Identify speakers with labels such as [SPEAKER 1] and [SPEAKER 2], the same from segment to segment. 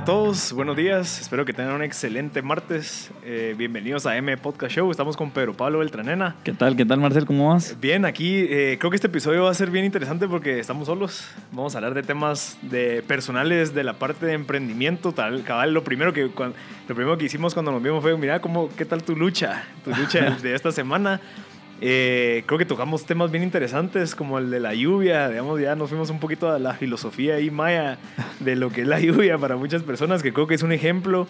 [SPEAKER 1] Hola a todos, buenos días, espero que tengan un excelente martes. Eh, bienvenidos a M Podcast Show, estamos con Pedro Pablo Beltranena.
[SPEAKER 2] ¿Qué tal? ¿Qué tal, Marcel? ¿Cómo vas?
[SPEAKER 1] Bien, aquí eh, creo que este episodio va a ser bien interesante porque estamos solos. Vamos a hablar de temas de personales de la parte de emprendimiento. Tal, cabal, lo primero que, cuan- lo primero que hicimos cuando nos vimos fue, mira, cómo, ¿qué tal tu lucha? Tu lucha de esta semana. Eh, creo que tocamos temas bien interesantes como el de la lluvia, digamos, ya nos fuimos un poquito a la filosofía ahí maya de lo que es la lluvia para muchas personas, que creo que es un ejemplo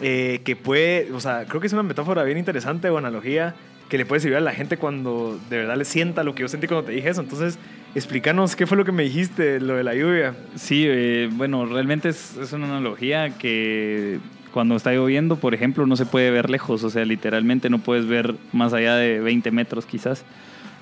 [SPEAKER 1] eh, que puede, o sea, creo que es una metáfora bien interesante o analogía que le puede servir a la gente cuando de verdad le sienta lo que yo sentí cuando te dije eso. Entonces, explícanos qué fue lo que me dijiste, lo de la lluvia.
[SPEAKER 2] Sí, eh, bueno, realmente es, es una analogía que cuando está lloviendo, por ejemplo, no se puede ver lejos, o sea, literalmente no puedes ver más allá de 20 metros quizás.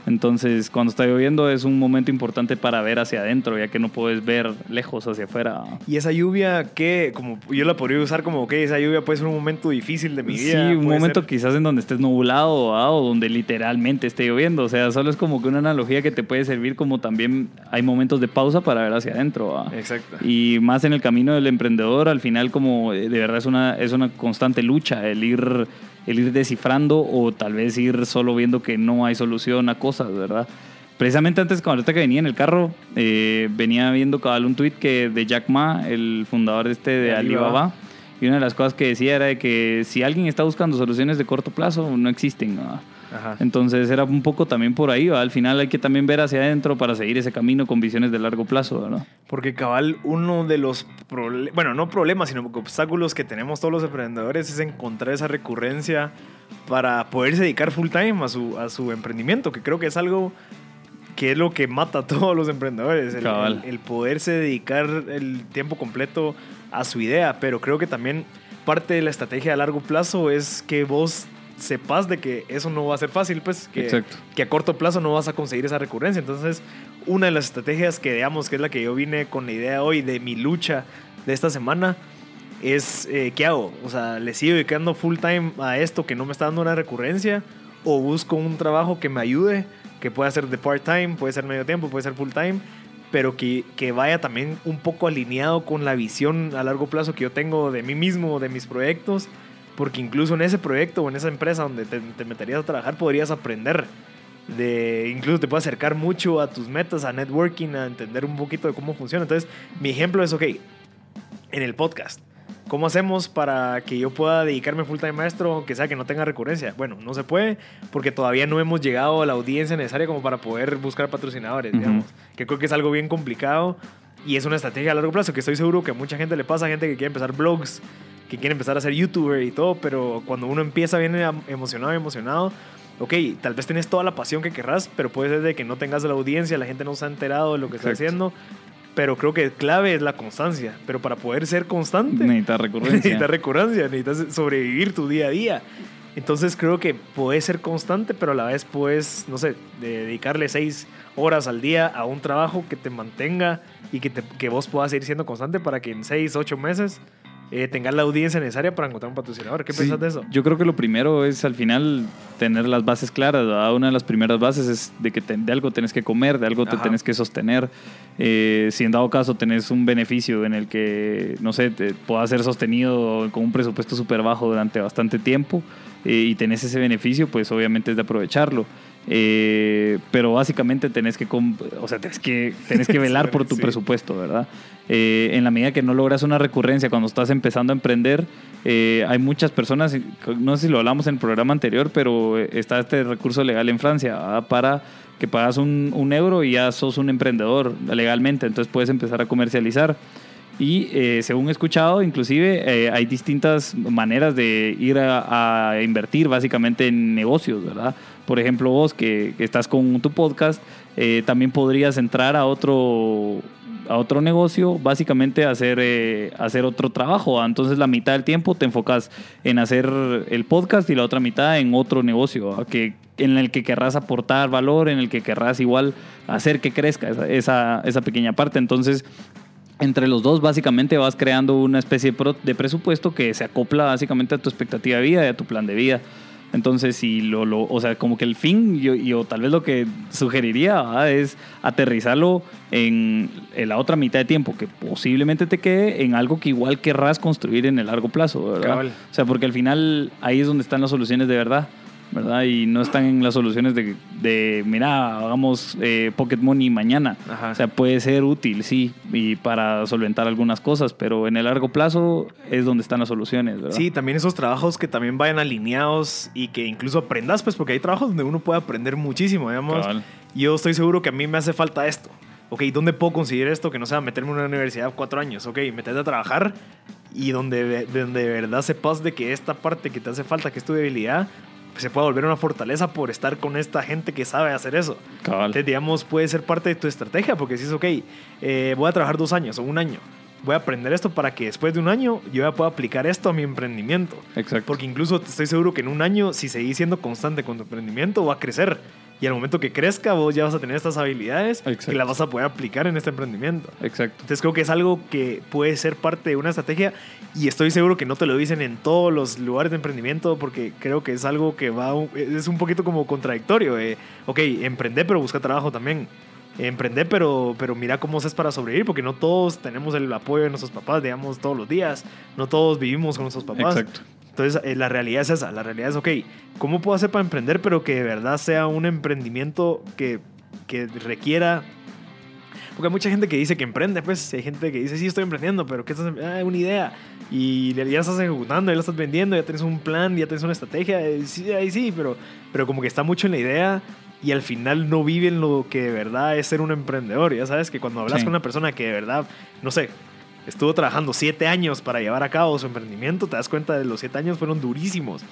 [SPEAKER 2] Entonces, cuando está lloviendo es un momento importante para ver hacia adentro, ya que no puedes ver lejos hacia afuera.
[SPEAKER 1] Y esa lluvia, que como yo la podría usar como que esa lluvia puede ser un momento difícil de mi
[SPEAKER 2] Sí,
[SPEAKER 1] vida.
[SPEAKER 2] un
[SPEAKER 1] puede
[SPEAKER 2] momento
[SPEAKER 1] ser-
[SPEAKER 2] quizás en donde estés nublado o donde literalmente esté lloviendo. O sea, solo es como que una analogía que te puede servir como también hay momentos de pausa para ver hacia adentro.
[SPEAKER 1] Exacto.
[SPEAKER 2] Y más en el camino del emprendedor, al final como eh, de verdad es una, es una constante lucha el ir, el ir descifrando o tal vez ir solo viendo que no hay solución a cosas, ¿verdad? Precisamente antes, cuando ahorita que venía en el carro, eh, venía viendo cabal un tweet que de Jack Ma, el fundador de este de Alibaba,
[SPEAKER 1] Alibaba.
[SPEAKER 2] y una de las cosas que decía era de que si alguien está buscando soluciones de corto plazo, no existen. ¿no?
[SPEAKER 1] Ajá.
[SPEAKER 2] Entonces era un poco también por ahí, ¿va? al final hay que también ver hacia adentro para seguir ese camino con visiones de largo plazo, ¿verdad?
[SPEAKER 1] Porque cabal, uno de los problemas, bueno, no problemas, sino obstáculos que tenemos todos los emprendedores es encontrar esa recurrencia para poderse dedicar full time a su, a su emprendimiento, que creo que es algo que es lo que mata a todos los emprendedores, el, el- el poderse dedicar el tiempo completo a su idea, pero creo que también parte de la estrategia a largo plazo es que vos sepas de que eso no va a ser fácil, pues que,
[SPEAKER 2] Exacto.
[SPEAKER 1] que a corto plazo no vas a conseguir esa recurrencia. Entonces, una de las estrategias que digamos que es la que yo vine con la idea hoy de mi lucha de esta semana es eh, ¿qué hago? O sea, ¿le sigo dedicando full time a esto que no me está dando una recurrencia? ¿O busco un trabajo que me ayude? Que pueda ser de part time, puede ser medio tiempo, puede ser full time, pero que, que vaya también un poco alineado con la visión a largo plazo que yo tengo de mí mismo, de mis proyectos, porque incluso en ese proyecto o en esa empresa donde te, te meterías a trabajar podrías aprender. De, incluso te puede acercar mucho a tus metas, a networking, a entender un poquito de cómo funciona. Entonces, mi ejemplo es, ok, en el podcast. ¿Cómo hacemos para que yo pueda dedicarme full time maestro, aunque sea que no tenga recurrencia? Bueno, no se puede porque todavía no hemos llegado a la audiencia necesaria como para poder buscar patrocinadores,
[SPEAKER 2] Ujú.
[SPEAKER 1] digamos. Que creo que es algo bien complicado y es una estrategia a largo plazo que estoy seguro que a mucha gente le pasa, gente que quiere empezar blogs, que quiere empezar a ser youtuber y todo, pero cuando uno empieza bien am- emocionado, emocionado, ok, tal vez tienes toda la pasión que querrás, pero puede ser de que no tengas la audiencia, la gente no se ha enterado de lo que está
[SPEAKER 2] Exacto.
[SPEAKER 1] haciendo. Pero creo que clave es la constancia. Pero para poder ser constante,
[SPEAKER 2] Necesitas recurrencia.
[SPEAKER 1] necesitas recurrencia, necesitas sobrevivir tu día a día. Entonces creo que puedes ser constante, pero a la vez puedes, no sé, de- dedicarle seis horas al día a un trabajo que te mantenga y que, te- que vos puedas seguir siendo constante para que en seis, ocho meses eh, tengas la audiencia necesaria para encontrar un patrocinador. ¿Qué
[SPEAKER 2] Sí,
[SPEAKER 1] piensas de eso?
[SPEAKER 2] Yo creo que lo primero es al final tener las bases claras. ¿verdad? Una de las primeras bases es de que te- de algo tenés que comer, de algo te
[SPEAKER 1] Ajá.
[SPEAKER 2] tenés que sostener. Eh, si en dado caso tenés un beneficio en el que, no sé, te pueda ser sostenido con un presupuesto súper bajo durante bastante tiempo eh, y tenés ese beneficio, pues obviamente es de aprovecharlo. Eh, pero básicamente tenés que, o sea, tenés que, tenés que velar por tu
[SPEAKER 1] Sí.
[SPEAKER 2] presupuesto, ¿verdad? Eh, en la medida que no logras una recurrencia cuando estás empezando a emprender, eh, hay muchas personas, no sé si lo hablamos en el programa anterior, pero eh, está este recurso legal en Francia ¿verdad? para que pagas un, un euro y ya sos un emprendedor legalmente, entonces puedes empezar a comercializar. Y eh, según he escuchado, inclusive eh, hay distintas maneras de ir a, a invertir básicamente en negocios, ¿verdad? por ejemplo, vos que, que estás con tu podcast, eh, también podrías entrar a otro a otro negocio, básicamente hacer, eh, hacer otro trabajo. ¿va? Entonces la mitad del tiempo te enfocas en hacer el podcast y la otra mitad en otro negocio, ¿va? que, en el que querrás aportar valor, en el que querrás igual hacer que crezca esa, esa, esa pequeña parte. Entonces entre los dos básicamente vas creando una especie de presupuesto que se acopla básicamente a tu expectativa de vida y a tu plan de vida. Entonces, si lo, lo o sea, como que el fin, yo, yo tal vez lo que sugeriría ¿verdad? es aterrizarlo en, en la otra mitad de tiempo que posiblemente te quede en algo que igual querrás construir en el largo plazo, ¿verdad?
[SPEAKER 1] Cabal.
[SPEAKER 2] O sea, porque al final ahí es donde están las soluciones de verdad, ¿verdad? Y no están en las soluciones de, de mira, hagamos eh, Pocket Money mañana.
[SPEAKER 1] Ajá.
[SPEAKER 2] O sea, puede ser útil, sí, y para solventar algunas cosas, pero en el largo plazo es donde están las soluciones, ¿verdad?
[SPEAKER 1] Sí, también esos trabajos que también vayan alineados y que incluso aprendas, pues porque hay trabajos donde uno puede aprender muchísimo, digamos.
[SPEAKER 2] Cabal.
[SPEAKER 1] Yo estoy seguro que a mí me hace falta esto. Ok, ¿dónde puedo conseguir esto que no sea meterme en una universidad cuatro años? Ok, meterte a trabajar y donde, de- donde de verdad sepas de que esta parte que te hace falta, que es tu debilidad, se pueda volver una fortaleza por estar con esta gente que sabe hacer eso.
[SPEAKER 2] Cabal.
[SPEAKER 1] Entonces, digamos, puede ser parte de tu estrategia, porque si es, ok, eh, voy a trabajar dos años o un año, voy a aprender esto para que después de un año yo ya pueda aplicar esto a mi emprendimiento.
[SPEAKER 2] Exacto.
[SPEAKER 1] Porque incluso estoy seguro que en un año, si seguís siendo constante con tu emprendimiento, va a crecer. Y al momento que crezca, vos ya vas a tener estas habilidades
[SPEAKER 2] Exacto.
[SPEAKER 1] que las vas a poder aplicar en este emprendimiento.
[SPEAKER 2] Exacto.
[SPEAKER 1] Entonces creo que es algo que puede ser parte de una estrategia y estoy seguro que no te lo dicen en todos los lugares de emprendimiento porque creo que es algo que va es un poquito como contradictorio. eh. Ok, emprende pero busca trabajo también. Emprende pero, pero mira cómo haces para sobrevivir porque no todos tenemos el apoyo de nuestros papás, digamos, todos los días. No todos vivimos con nuestros papás.
[SPEAKER 2] Exacto.
[SPEAKER 1] Entonces, eh, la realidad es esa. La realidad es, ok, ¿cómo puedo hacer para emprender, pero que de verdad sea un emprendimiento que, que requiera... Porque hay mucha gente que dice que emprende, pues hay gente que dice, sí, estoy emprendiendo, pero ¿qué estás em- Ah, una idea. Y ya la estás ejecutando, ya la estás vendiendo, ya tienes un plan, ya tienes una estrategia. Sí, ahí sí, pero, pero como que está mucho en la idea y al final no viven lo que de verdad es ser un emprendedor. Ya sabes que cuando hablas
[SPEAKER 2] Sí.
[SPEAKER 1] con una persona que de verdad, no sé, estuvo trabajando siete años para llevar a cabo su emprendimiento, te das cuenta de los siete años fueron durísimos.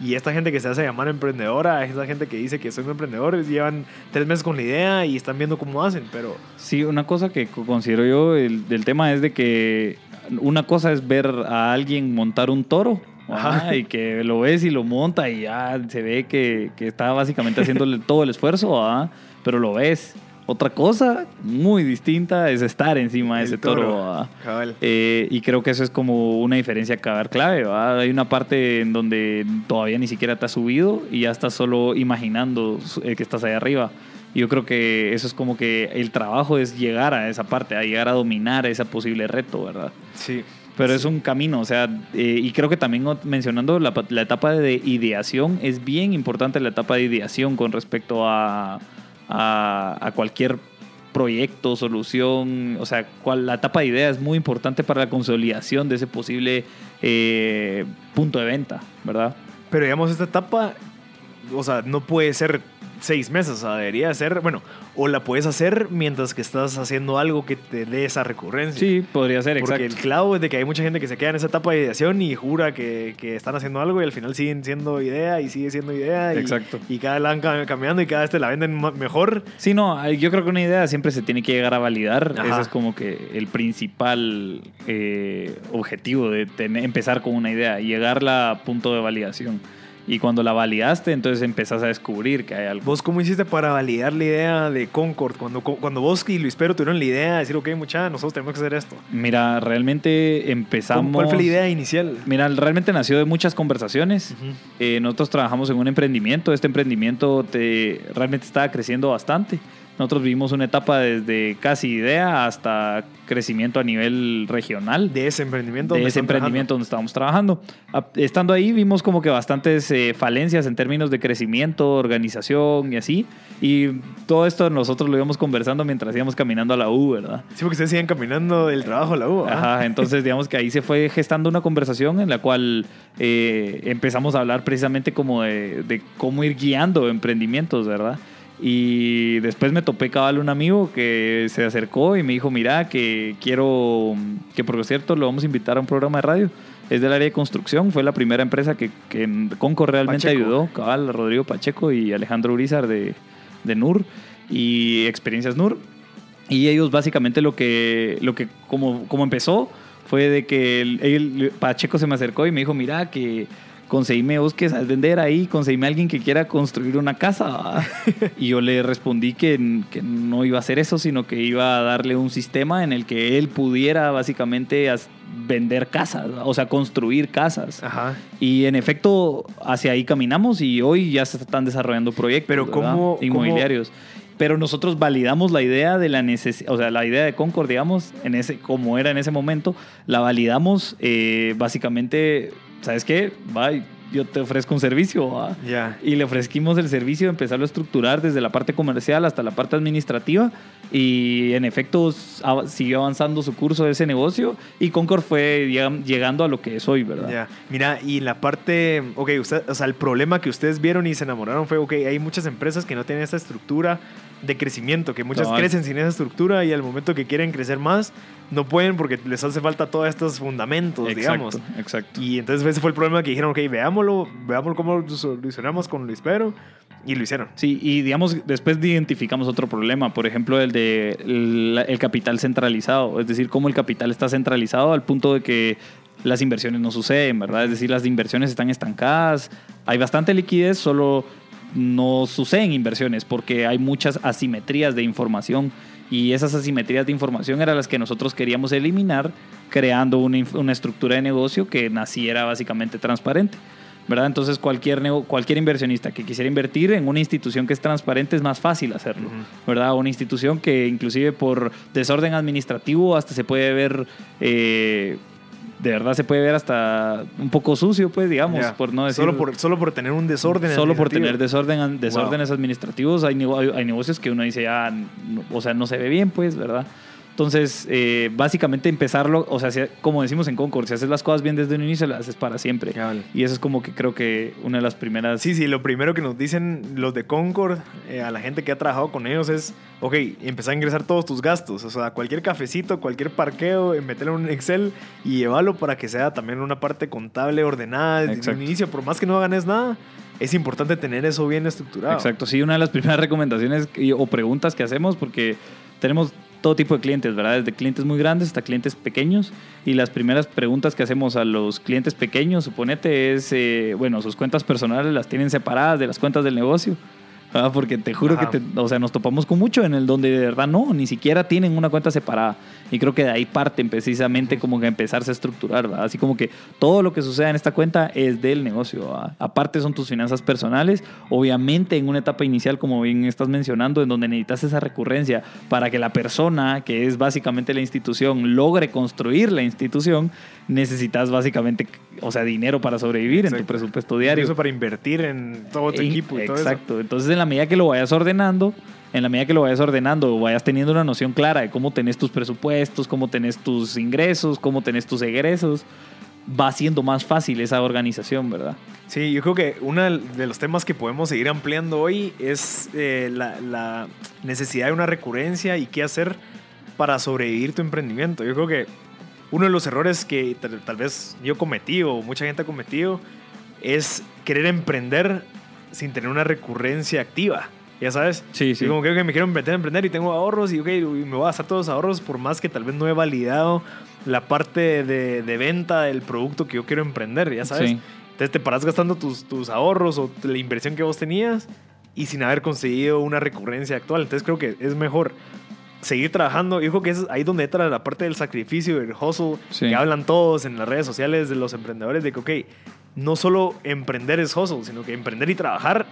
[SPEAKER 1] Y esta gente que se hace llamar emprendedora, esta gente que dice que son emprendedores, llevan tres meses con la idea y están viendo cómo hacen, pero
[SPEAKER 2] Sí, una cosa que co- considero yo el, del tema es de que una cosa es ver a alguien montar un toro.
[SPEAKER 1] Ajá.
[SPEAKER 2] y que lo ves y lo monta y ya se ve que, que está básicamente haciéndole todo el esfuerzo, ¿ah? pero lo ves. Otra cosa muy distinta es estar encima de
[SPEAKER 1] El
[SPEAKER 2] ese toro.
[SPEAKER 1] toro.
[SPEAKER 2] ¿ah? Eh, y creo que eso es como una diferencia dar clave. ¿va? Hay una parte en donde todavía ni siquiera te has subido y ya estás solo imaginando eh, que estás ahí arriba. Yo creo que eso es como que el trabajo es llegar a esa parte, a llegar a dominar ese posible reto, ¿verdad?
[SPEAKER 1] Sí.
[SPEAKER 2] Pero es un camino, o sea, eh, y creo que también mencionando la, la etapa de ideación, es bien importante la etapa de ideación con respecto a, a, cualquier proyecto, solución, o sea, cual, la etapa de idea es muy importante para la consolidación de ese posible eh, punto de venta, ¿verdad?
[SPEAKER 1] Pero digamos, esta etapa, o sea, no puede ser seis meses, o sea, debería ser, bueno, o la puedes hacer mientras que estás haciendo algo que te dé esa recurrencia.
[SPEAKER 2] Sí, podría ser,
[SPEAKER 1] Porque
[SPEAKER 2] exacto.
[SPEAKER 1] el clavo es de que hay mucha gente que se queda en esa etapa de ideación y jura que, que están haciendo algo y al final siguen siendo idea y sigue siendo idea. Y,
[SPEAKER 2] Exacto.
[SPEAKER 1] Y cada vez la van cam- cambiando y cada vez te la venden mejor.
[SPEAKER 2] Sí, no, yo creo que una idea siempre se tiene que llegar a validar.
[SPEAKER 1] Ajá.
[SPEAKER 2] Ese es como que el principal eh, objetivo de tener- empezar con una idea, llegarla a punto de validación. Y cuando la validaste, entonces empezás a descubrir que hay algo.
[SPEAKER 1] ¿Vos cómo hiciste para validar la idea de Concord? Cuando, cuando vos y Luis Pero tuvieron la idea de decir, ok, mucha, nosotros tenemos que hacer esto.
[SPEAKER 2] Mira, realmente empezamos...
[SPEAKER 1] ¿Cómo- ¿Cuál fue la idea inicial?
[SPEAKER 2] Mira, realmente nació de muchas conversaciones.
[SPEAKER 1] Ujú.
[SPEAKER 2] Eh, nosotros trabajamos en un emprendimiento. Este emprendimiento te- realmente estaba creciendo bastante. Nosotros vivimos una etapa desde casi idea hasta crecimiento a nivel regional.
[SPEAKER 1] De ese emprendimiento.
[SPEAKER 2] de ese emprendimiento donde estábamos trabajando. Estando ahí vimos como que bastantes eh, falencias en términos de crecimiento, organización y así. Y todo esto nosotros lo íbamos conversando mientras íbamos caminando a la U, ¿verdad?
[SPEAKER 1] trabajando. Sí, porque ustedes siguen caminando del trabajo a la U. ¿ah?
[SPEAKER 2] Ajá, entonces digamos que ahí se fue gestando una conversación en la cual eh, empezamos a hablar precisamente como de, de cómo ir guiando emprendimientos, ¿verdad? Y después me topé cabal un amigo que se acercó y me dijo, mira, que quiero, que por cierto lo vamos a invitar a un programa de radio. es del área de construcción. Fue la primera empresa que, que Concord realmente
[SPEAKER 1] Pacheco.
[SPEAKER 2] ayudó, cabal, Rodrigo Pacheco y Alejandro Urizar de, de NUR y Experiencias NUR. Y ellos básicamente lo que, lo que como, como empezó fue de que el, el- Pacheco se me acercó y me dijo, mira que conseguíme vos que sabes vender ahí, conseguíme a alguien que quiera construir una casa. ¿va?". y yo le respondí que, que no iba a hacer eso, sino que iba a darle un sistema en el que él pudiera básicamente vender casas, o sea, construir casas.
[SPEAKER 1] Ajá.
[SPEAKER 2] Y en efecto, hacia ahí caminamos y hoy ya se están desarrollando proyectos
[SPEAKER 1] Pero. ¿cómo-
[SPEAKER 2] inmobiliarios. Pero nosotros validamos la idea de la necesidad, o sea, la idea de Concord, digamos, en ese, como era en ese momento, la validamos eh, básicamente, ¿sabes qué? Va, yo te ofrezco un servicio.
[SPEAKER 1] Ya.
[SPEAKER 2] Y le ofrecimos el servicio de empezarlo a estructurar desde la parte comercial hasta la parte administrativa. Y en efecto av- siguió avanzando su curso de ese negocio. Y Concord fue llegando a lo que es hoy, ¿verdad?
[SPEAKER 1] Ya, mira, y la parte, ok, usted, o sea, el problema que ustedes vieron y se enamoraron fue, ok, hay muchas empresas que no tienen esta estructura de crecimiento, que muchas
[SPEAKER 2] Cabal.
[SPEAKER 1] crecen sin esa estructura y al momento que quieren crecer más, no pueden porque les hace falta todos estos fundamentos, digamos.
[SPEAKER 2] Exacto, exacto.
[SPEAKER 1] Y entonces ese fue el problema que dijeron, ok, veámoslo, veámoslo cómo lo solucionamos con Luis Pedro, y lo hicieron.
[SPEAKER 2] Sí, y digamos, después identificamos otro problema, por ejemplo, el de el, el capital centralizado, es decir, cómo el capital está centralizado al punto de que las inversiones no suceden, ¿verdad? Es decir, las inversiones están estancadas, hay bastante liquidez, solo no suceden inversiones porque hay muchas asimetrías de información y esas asimetrías de información eran las que nosotros queríamos eliminar creando una, una estructura de negocio que naciera básicamente transparente. ¿verdad? Entonces cualquier, cualquier inversionista que quisiera invertir en una institución que es transparente es más fácil hacerlo. ¿verdad? Una institución que inclusive por desorden administrativo hasta se puede ver, eh, de verdad se puede ver hasta un poco sucio, pues digamos, por no decir...
[SPEAKER 1] solo, por, solo por tener un desorden.
[SPEAKER 2] Solo por tener desorden, desórdenes administrativos, hay, hay- hay negocios que uno dice, ah, no- o sea, no se ve bien, pues, ¿verdad? Entonces, eh, básicamente empezarlo, o sea, como decimos en Concord, si haces las cosas bien desde un inicio, las haces para siempre. Y eso es como que creo que una de las primeras...
[SPEAKER 1] Sí, sí, lo primero que nos dicen los de Concord eh, a la gente que ha trabajado con ellos es, ok, empezar a ingresar todos tus gastos, o sea, cualquier cafecito, cualquier parqueo, eh, meterlo en un Excel y llevarlo para que sea también una parte contable ordenada desde
[SPEAKER 2] Exacto.
[SPEAKER 1] un inicio, por más que no ganes nada, es importante tener eso bien estructurado.
[SPEAKER 2] Exacto, sí, una de las primeras recomendaciones o preguntas que hacemos, porque tenemos todo tipo de clientes, ¿verdad? Desde clientes muy grandes hasta clientes pequeños. Y las primeras preguntas que hacemos a los clientes pequeños, suponete, es, eh, bueno, sus cuentas personales las tienen separadas de las cuentas del negocio. ¿verdad? Porque te juro
[SPEAKER 1] Ajá.
[SPEAKER 2] que te- o sea, nos topamos con mucho en el donde de verdad no, ni siquiera tienen una cuenta separada. Y creo que de ahí parten precisamente como que empezarse a estructurar, ¿verdad? Así como que todo lo que suceda en esta cuenta es del negocio. ¿verdad? Aparte son tus finanzas personales, obviamente en una etapa inicial, como bien estás mencionando, en donde necesitas esa recurrencia para que la persona, que es básicamente la institución, logre construir la institución, necesitas básicamente, o sea, dinero para sobrevivir en tu
[SPEAKER 1] Exacto.
[SPEAKER 2] presupuesto diario.
[SPEAKER 1] Eso para invertir en todo tu
[SPEAKER 2] En-
[SPEAKER 1] equipo y todo eso.
[SPEAKER 2] Exacto. Entonces, en la medida que lo vayas ordenando, en la medida que lo vayas ordenando, vayas teniendo una noción clara de cómo tenés tus presupuestos, cómo tenés tus ingresos, cómo tenés tus egresos, va siendo más fácil esa organización, ¿verdad?
[SPEAKER 1] Sí, yo creo que uno de los temas que podemos seguir ampliando hoy es eh, la, la necesidad de una recurrencia y qué hacer para sobrevivir tu emprendimiento. Yo creo que uno de los errores que tal, tal vez yo cometí o mucha gente ha cometido es querer emprender sin tener una recurrencia activa. Ya sabes,
[SPEAKER 2] Sí,
[SPEAKER 1] y como que ok, me quiero meter a emprender y tengo ahorros y, ok, y me voy a gastar todos los ahorros por más que tal vez no he validado la parte de, de venta del producto que yo quiero emprender, ya sabes.
[SPEAKER 2] Sí.
[SPEAKER 1] Entonces te paras gastando tus, tus ahorros o la inversión que vos tenías y sin haber conseguido una recurrencia actual. Entonces creo que es mejor seguir trabajando. Yo creo que es ahí donde entra la parte del sacrificio, del hustle,
[SPEAKER 2] Sí.
[SPEAKER 1] que hablan todos en las redes sociales de los emprendedores, de que, ok, no solo emprender es hustle, sino que emprender y trabajar,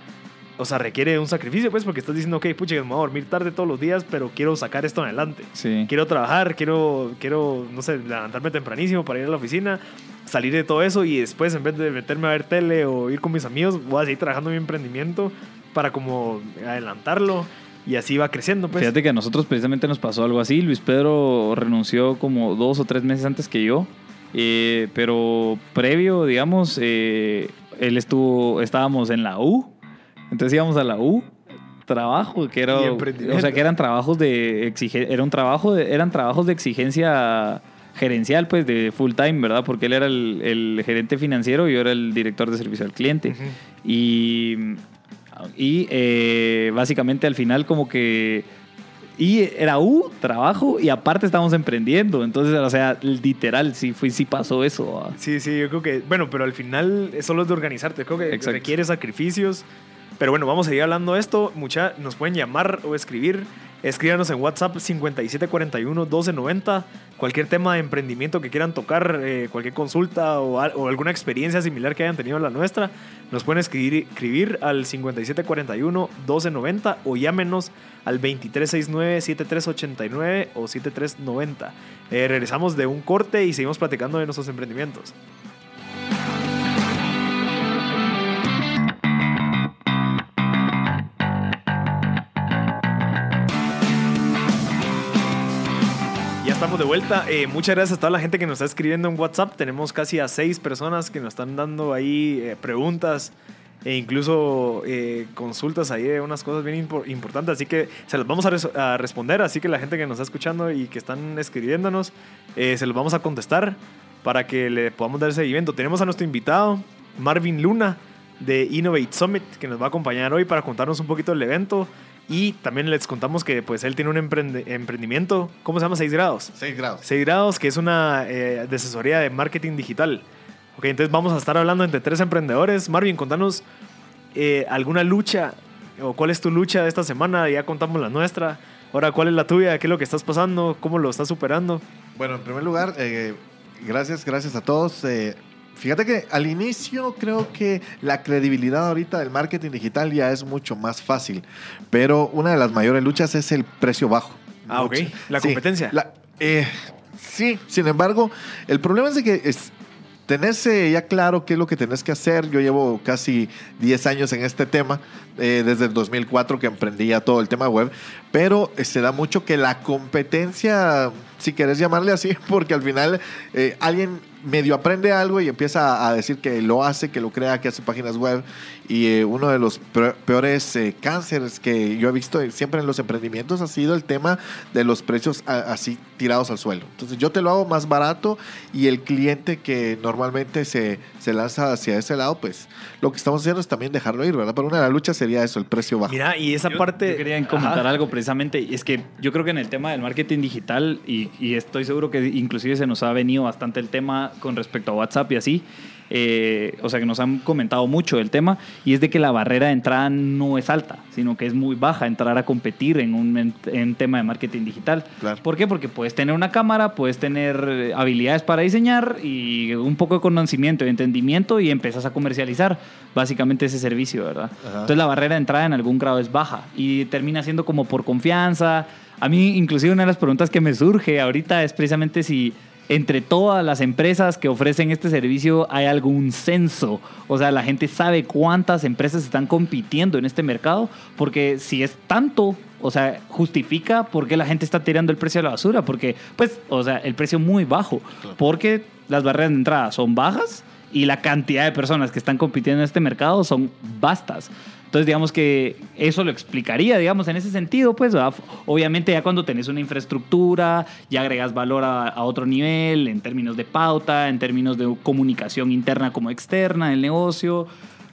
[SPEAKER 1] o sea, requiere un sacrificio, pues, porque estás diciendo, ok, pucha, me voy a dormir tarde todos los días, pero quiero sacar esto adelante.
[SPEAKER 2] Sí.
[SPEAKER 1] Quiero trabajar, quiero, quiero, no sé, levantarme tempranísimo para ir a la oficina, salir de todo eso y después, en vez de meterme a ver tele o ir con mis amigos, voy a seguir trabajando en mi emprendimiento para como adelantarlo y así va creciendo, pues.
[SPEAKER 2] Fíjate que a nosotros precisamente nos pasó algo así. Luis Pedro renunció como dos o tres meses antes que yo. eh, pero previo, digamos, eh, él estuvo, estábamos en la U. Entonces íbamos a la U, trabajo, que era,
[SPEAKER 1] Y
[SPEAKER 2] o sea, que eran trabajos de exige, era un trabajo de, eran trabajos de exigencia gerencial, pues de full time, ¿verdad? Porque él era el, el gerente financiero y yo era el director de servicio al cliente. Y, y eh, básicamente al final como que... Y era U, trabajo, y aparte estábamos emprendiendo. Entonces, o sea, literal, sí, fue, sí pasó eso. ¿va?
[SPEAKER 1] Sí, sí, yo creo que, bueno, pero al final solo es de organizarte, creo que
[SPEAKER 2] Exacto.
[SPEAKER 1] requiere sacrificios. Pero bueno, vamos a seguir hablando de esto. Mucha, nos pueden llamar o escribir. Escríbanos en WhatsApp 5741-1290. Cualquier tema de emprendimiento que quieran tocar, eh, cualquier consulta o, al- o alguna experiencia similar que hayan tenido la nuestra, nos pueden escribir, escribir al 5741-1290 o llámenos al 2369-7389 o 7390. Eh, regresamos de un corte y seguimos platicando de nuestros emprendimientos. De vuelta. Eh, muchas gracias a toda la gente que nos está escribiendo en WhatsApp. Tenemos casi a seis personas que nos están dando ahí eh, preguntas e incluso eh, consultas ahí de unas cosas bien impor- importantes. Así que se las vamos a, a responder. Así que la gente que nos está escuchando y que están escribiéndonos, se los vamos a contestar para que le podamos dar seguimiento. Tenemos a nuestro invitado, Marvin Luna, de Innovate Summit, que nos va a acompañar hoy para contarnos un poquito del evento. Y también les contamos que pues él tiene un emprendimiento, ¿cómo se llama? 6 grados.
[SPEAKER 3] 6 grados.
[SPEAKER 1] 6 grados, que es una eh, de asesoría de marketing digital. Ok, entonces vamos a estar hablando entre tres emprendedores. Marvin, contanos eh, alguna lucha o cuál es tu lucha de esta semana. Ya contamos la nuestra. Ahora, ¿cuál es la tuya? ¿Qué es lo que estás pasando? ¿Cómo lo estás superando?
[SPEAKER 3] Bueno, en primer lugar, eh, gracias, gracias a todos. Eh, fíjate que al inicio creo que la credibilidad ahorita del marketing digital ya es mucho más fácil, pero una de las mayores luchas es el precio bajo.
[SPEAKER 1] Ah, ok. La
[SPEAKER 3] Sí,
[SPEAKER 1] competencia.
[SPEAKER 3] la- eh, sí, sin embargo, el problema es de que es, tenés eh, ya claro qué es lo que tenés que hacer. Yo llevo casi 10 años en este tema, eh, desde el 2004 que emprendí ya todo el tema web, pero eh, se da mucho que la competencia, si querés llamarle así, porque al final eh, alguien medio aprende algo y empieza a decir que lo hace, que lo crea, que hace páginas web. Y eh, uno de los pe- peores eh, cánceres que yo he visto siempre en los emprendimientos ha sido el tema de los precios a- así tirados al suelo. Entonces yo te lo hago más barato y el cliente que normalmente se, se lanza hacia ese lado, pues lo que estamos haciendo es también dejarlo ir, ¿verdad? Pero una de las luchas sería eso, el precio bajo.
[SPEAKER 1] Mira, y esa
[SPEAKER 2] Yo-
[SPEAKER 1] parte...
[SPEAKER 2] Yo quería comentar
[SPEAKER 1] Ajá.
[SPEAKER 2] algo precisamente. Es que yo creo que en el tema del marketing digital, y, y estoy seguro que inclusive se nos ha venido bastante el tema con respecto a WhatsApp y así. Eh, o sea que nos han comentado mucho el tema y es de que la barrera de entrada no es alta, sino que es muy baja entrar a competir en un en- en tema de marketing digital.
[SPEAKER 3] Claro.
[SPEAKER 2] ¿Por qué? Porque puedes tener una cámara, puedes tener eh, habilidades para diseñar y un poco de conocimiento y entendimiento y empiezas a comercializar básicamente ese servicio, ¿verdad?
[SPEAKER 3] Ajá.
[SPEAKER 2] Entonces la barrera de entrada en algún grado es baja y termina siendo como por confianza. A mí inclusive una de las preguntas que me surge ahorita es precisamente si entre todas las empresas que ofrecen este servicio hay algún censo. O sea, la gente sabe cuántas empresas están compitiendo en este mercado, porque si es tanto, o sea, justifica por qué la gente está tirando el precio a la basura, porque, pues, o sea, el precio muy bajo, porque las barreras de entrada son bajas y la cantidad de personas que están compitiendo en este mercado son vastas. Entonces, digamos que eso lo explicaría, digamos, en ese sentido, pues, ¿verdad? obviamente ya cuando tenés una infraestructura, ya agregas valor a, a otro nivel en términos de pauta, en términos de comunicación interna como externa del negocio,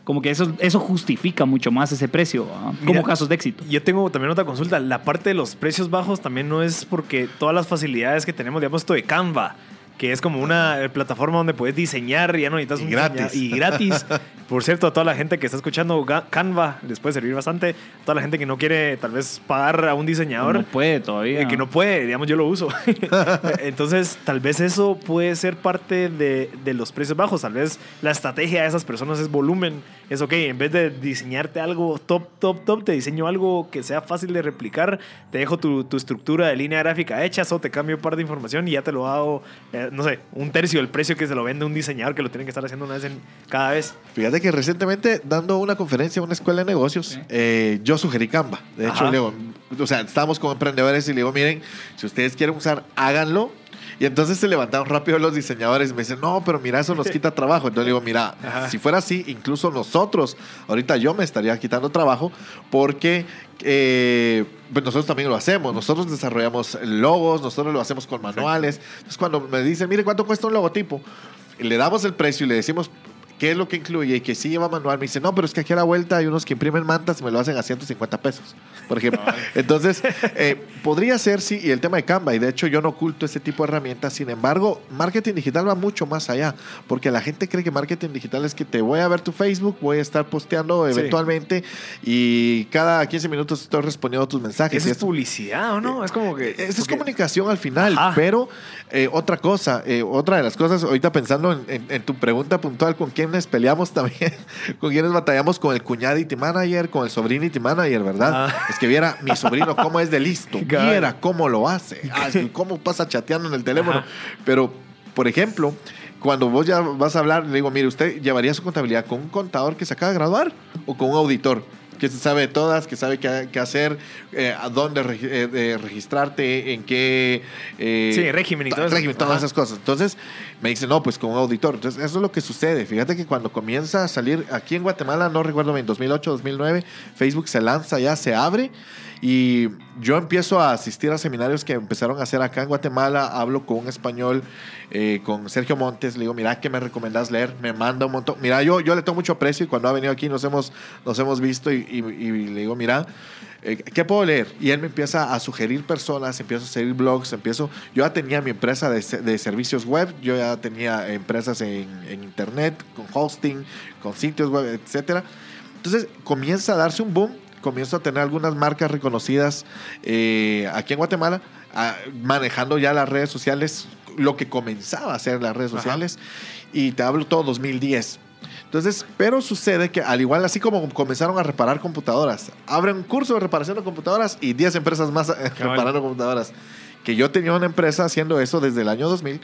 [SPEAKER 2] como que eso, eso justifica mucho más ese precio, como casos de éxito.
[SPEAKER 1] Yo tengo también otra consulta. La parte de los precios bajos también no es porque todas las facilidades que tenemos, digamos, esto de Canva, que es como una plataforma donde puedes diseñar, ya no necesitas
[SPEAKER 3] Y
[SPEAKER 1] un
[SPEAKER 3] gratis.
[SPEAKER 1] Y gratis. Por cierto, a toda la gente que está escuchando Canva les puede servir bastante. A toda la gente que no quiere tal vez pagar a un diseñador.
[SPEAKER 2] No puede todavía.
[SPEAKER 1] Eh, que no puede, digamos, yo lo uso. Entonces, tal vez eso puede ser parte de, de los precios bajos. Tal vez la estrategia de esas personas es volumen. Es ok, en vez de diseñarte algo top, top, top, te diseño algo que sea fácil de replicar. Te dejo tu, tu estructura de línea gráfica hecha, o te cambio un par de información y ya te lo hago, eh, no sé, un tercio del precio que se lo vende un diseñador que lo tiene que estar haciendo una vez en cada vez.
[SPEAKER 3] Fíjate que recientemente, dando una conferencia en una escuela de negocios, eh, yo sugerí Canva. De hecho,
[SPEAKER 1] Ajá.
[SPEAKER 3] le digo, o sea, estábamos con emprendedores y le digo, miren, si ustedes quieren usar, háganlo. Y entonces se levantaron rápido los diseñadores y me dicen, no, pero mira, eso nos quita trabajo. Entonces le digo, mira,
[SPEAKER 1] Ajá.
[SPEAKER 3] si fuera así, incluso nosotros, ahorita yo me estaría quitando trabajo porque eh, pues nosotros también lo hacemos. Nosotros desarrollamos logos, nosotros lo hacemos con manuales. Entonces cuando me dicen, mire, ¿cuánto cuesta un logotipo? Le damos el precio y le decimos qué es lo que incluye y que sí lleva manual. Me dice, no, pero es que aquí a la vuelta hay unos que imprimen mantas y me lo hacen a 150 pesos, por ejemplo. Entonces, eh, podría ser, sí, y el tema de Canva, y de hecho yo no oculto ese tipo de herramientas. Sin embargo, marketing digital va mucho más allá, porque la gente cree que marketing digital es que te voy a ver tu Facebook, voy a estar posteando
[SPEAKER 1] Sí.
[SPEAKER 3] eventualmente y cada 15 minutos estoy respondiendo a tus mensajes.
[SPEAKER 1] Esa
[SPEAKER 3] y
[SPEAKER 1] es
[SPEAKER 3] esto-
[SPEAKER 1] publicidad, ¿o no? Es como que...
[SPEAKER 3] esa es
[SPEAKER 1] porque-
[SPEAKER 3] comunicación al final,
[SPEAKER 1] Ajá.
[SPEAKER 3] pero eh, otra cosa, eh, otra de las cosas, ahorita pensando en, en- en tu pregunta puntual, ¿con quiénes peleamos también? ¿Con quiénes batallamos? Con el cuñadity manager, con el sobrinity manager, ¿verdad?
[SPEAKER 1] Ah.
[SPEAKER 3] Es que viera mi sobrino cómo es de listo,
[SPEAKER 1] Cabal.
[SPEAKER 3] viera cómo lo hace, ah, cómo pasa chateando en el teléfono.
[SPEAKER 1] Ajá.
[SPEAKER 3] Pero, por ejemplo, cuando vos ya vas a hablar, le digo, mire, ¿usted llevaría su contabilidad con un contador que se acaba de graduar o con un auditor? Que se sabe de todas, que sabe qué, qué hacer, eh, a dónde regi- eh, registrarte, en qué... eh,
[SPEAKER 1] Sí, régimen y todo eso.
[SPEAKER 3] régimen, todas
[SPEAKER 1] Ajá.
[SPEAKER 3] esas cosas. Entonces me dice, no, pues con un auditor. Entonces eso es lo que sucede. Fíjate que cuando comienza a salir aquí en Guatemala, no recuerdo bien, 2008, 2009, Facebook se lanza ya, se abre. Y yo empiezo a asistir a seminarios que empezaron a hacer acá en Guatemala. Hablo con un español, eh, con Sergio Montes. Le digo, mira, ¿qué me recomendás leer? Me manda un montón. Mira, yo, yo le tengo mucho aprecio y cuando ha venido aquí nos hemos, nos hemos visto y, le digo, mira, eh, ¿qué puedo leer? Y él me empieza a sugerir personas, empiezo a seguir blogs, empiezo... Yo ya tenía mi empresa de, de servicios web, yo ya tenía empresas en, en internet, con hosting, con sitios web, etcétera. Entonces comienza a darse un boom, comienzo a tener algunas marcas reconocidas eh, aquí en Guatemala, ah, manejando ya las redes sociales, lo que comenzaba a hacer las redes
[SPEAKER 1] Ajá.
[SPEAKER 3] sociales, y te hablo todo 2010. Entonces, pero sucede que al igual, así como comenzaron a reparar computadoras, abren un curso de reparación de computadoras y 10 empresas más eh, reparando computadoras. Que yo tenía una empresa haciendo eso desde el año 2000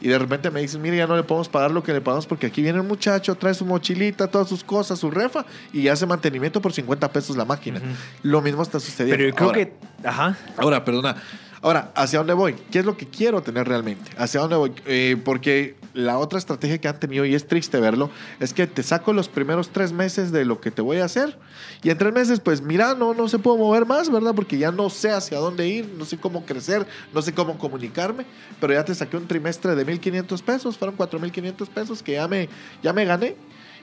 [SPEAKER 3] y de repente me dicen, mire, ya no le podemos pagar lo que le pagamos porque aquí viene un muchacho, trae su mochilita, todas sus cosas, su refa y hace mantenimiento por 50 pesos la máquina. Lo mismo está sucediendo.
[SPEAKER 1] Pero yo creo
[SPEAKER 3] Ahora,
[SPEAKER 1] que... Ajá.
[SPEAKER 3] Ahora, perdona. Ahora, ¿hacia dónde voy? ¿Qué es lo que quiero tener realmente? ¿Hacia dónde voy? Eh, porque la otra estrategia que han tenido, y es triste verlo, es que te saco los primeros tres meses de lo que te voy a hacer. Y en tres meses, pues mira, no, no se puedo mover más, ¿verdad? Porque ya no sé hacia dónde ir, no sé cómo crecer, no sé cómo comunicarme. Pero ya te saqué un trimestre de 1.500 pesos, fueron 4.500 pesos que ya me, ya me gané.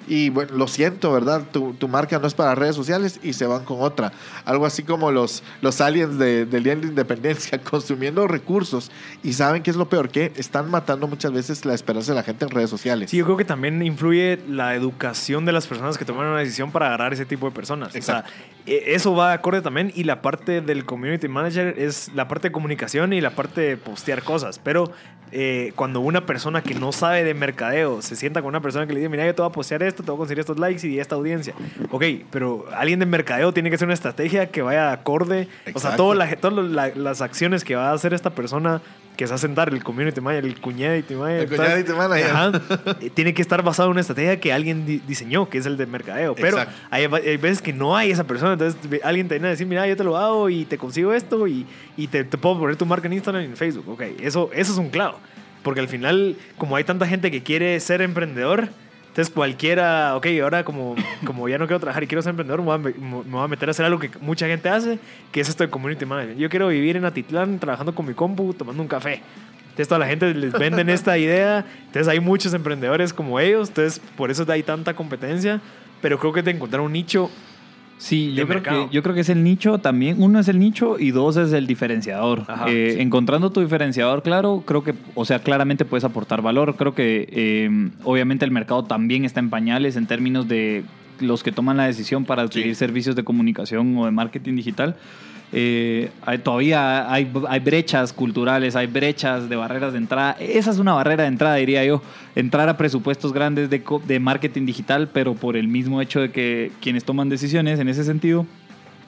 [SPEAKER 3] Y bueno, lo siento, ¿verdad? Tu, tu marca no es para redes sociales y se van con otra. Algo así como los, los aliens de- del Día de la Independencia, consumiendo recursos. Y saben qué es lo peor, que están matando muchas veces la esperanza de la gente en redes sociales.
[SPEAKER 1] Sí, yo creo que también influye la educación de las personas que toman una decisión para agarrar ese tipo de personas.
[SPEAKER 3] Exacto.
[SPEAKER 1] O sea, e- eso va de acorde también y la parte del community manager es la parte de comunicación y la parte de postear cosas. Pero eh, cuando una persona que no sabe de mercadeo se sienta con una persona que le dice, mira, yo te voy a postear esto, te voy a conseguir estos likes y esta audiencia. Ok, pero alguien de mercadeo tiene que hacer una estrategia que vaya acorde. O sea,
[SPEAKER 3] Exacto.
[SPEAKER 1] todo la- todas la- las acciones que va a hacer esta persona que se va a sentar, el community manager, el cuñadity manager.
[SPEAKER 3] El cuñadity manager.
[SPEAKER 1] Ajá, eh, tiene que estar basado en una estrategia que alguien di- diseñó, que es el de mercadeo. Pero
[SPEAKER 3] Exacto.
[SPEAKER 1] hay, hay veces que no hay esa persona, entonces alguien te viene a decir, mira, yo te lo hago y te consigo esto y, y te, te puedo poner tu marca en Instagram y en Facebook. Ok, eso, eso es un clavo. Porque al final, como hay tanta gente que quiere ser emprendedor, entonces cualquiera, ok, ahora como, como ya no quiero trabajar y quiero ser emprendedor, me voy, a, meter a hacer algo que mucha gente hace, que es esto de community management. Yo quiero vivir en Atitlán trabajando con mi compu, tomando un café. Entonces toda la gente les venden esta idea. Entonces hay muchos emprendedores como ellos. Entonces por eso hay tanta competencia. Pero creo que de encontrar un nicho.
[SPEAKER 2] Sí, yo creo, que, yo creo que es el nicho también. Uno es el nicho y dos es el diferenciador.
[SPEAKER 1] Ajá,
[SPEAKER 2] Eh,
[SPEAKER 1] sí.
[SPEAKER 2] Encontrando tu diferenciador, claro, creo que, o sea, claramente puedes aportar valor. Creo que eh, obviamente el mercado también está en pañales en términos de los que toman la decisión para adquirir servicios de comunicación o de marketing digital. Eh, hay- todavía hay, hay brechas culturales, hay brechas de barreras de entrada. Esa es una barrera de entrada, diría yo. Entrar a presupuestos grandes de, marketing digital, pero por el mismo hecho de que quienes toman decisiones en ese sentido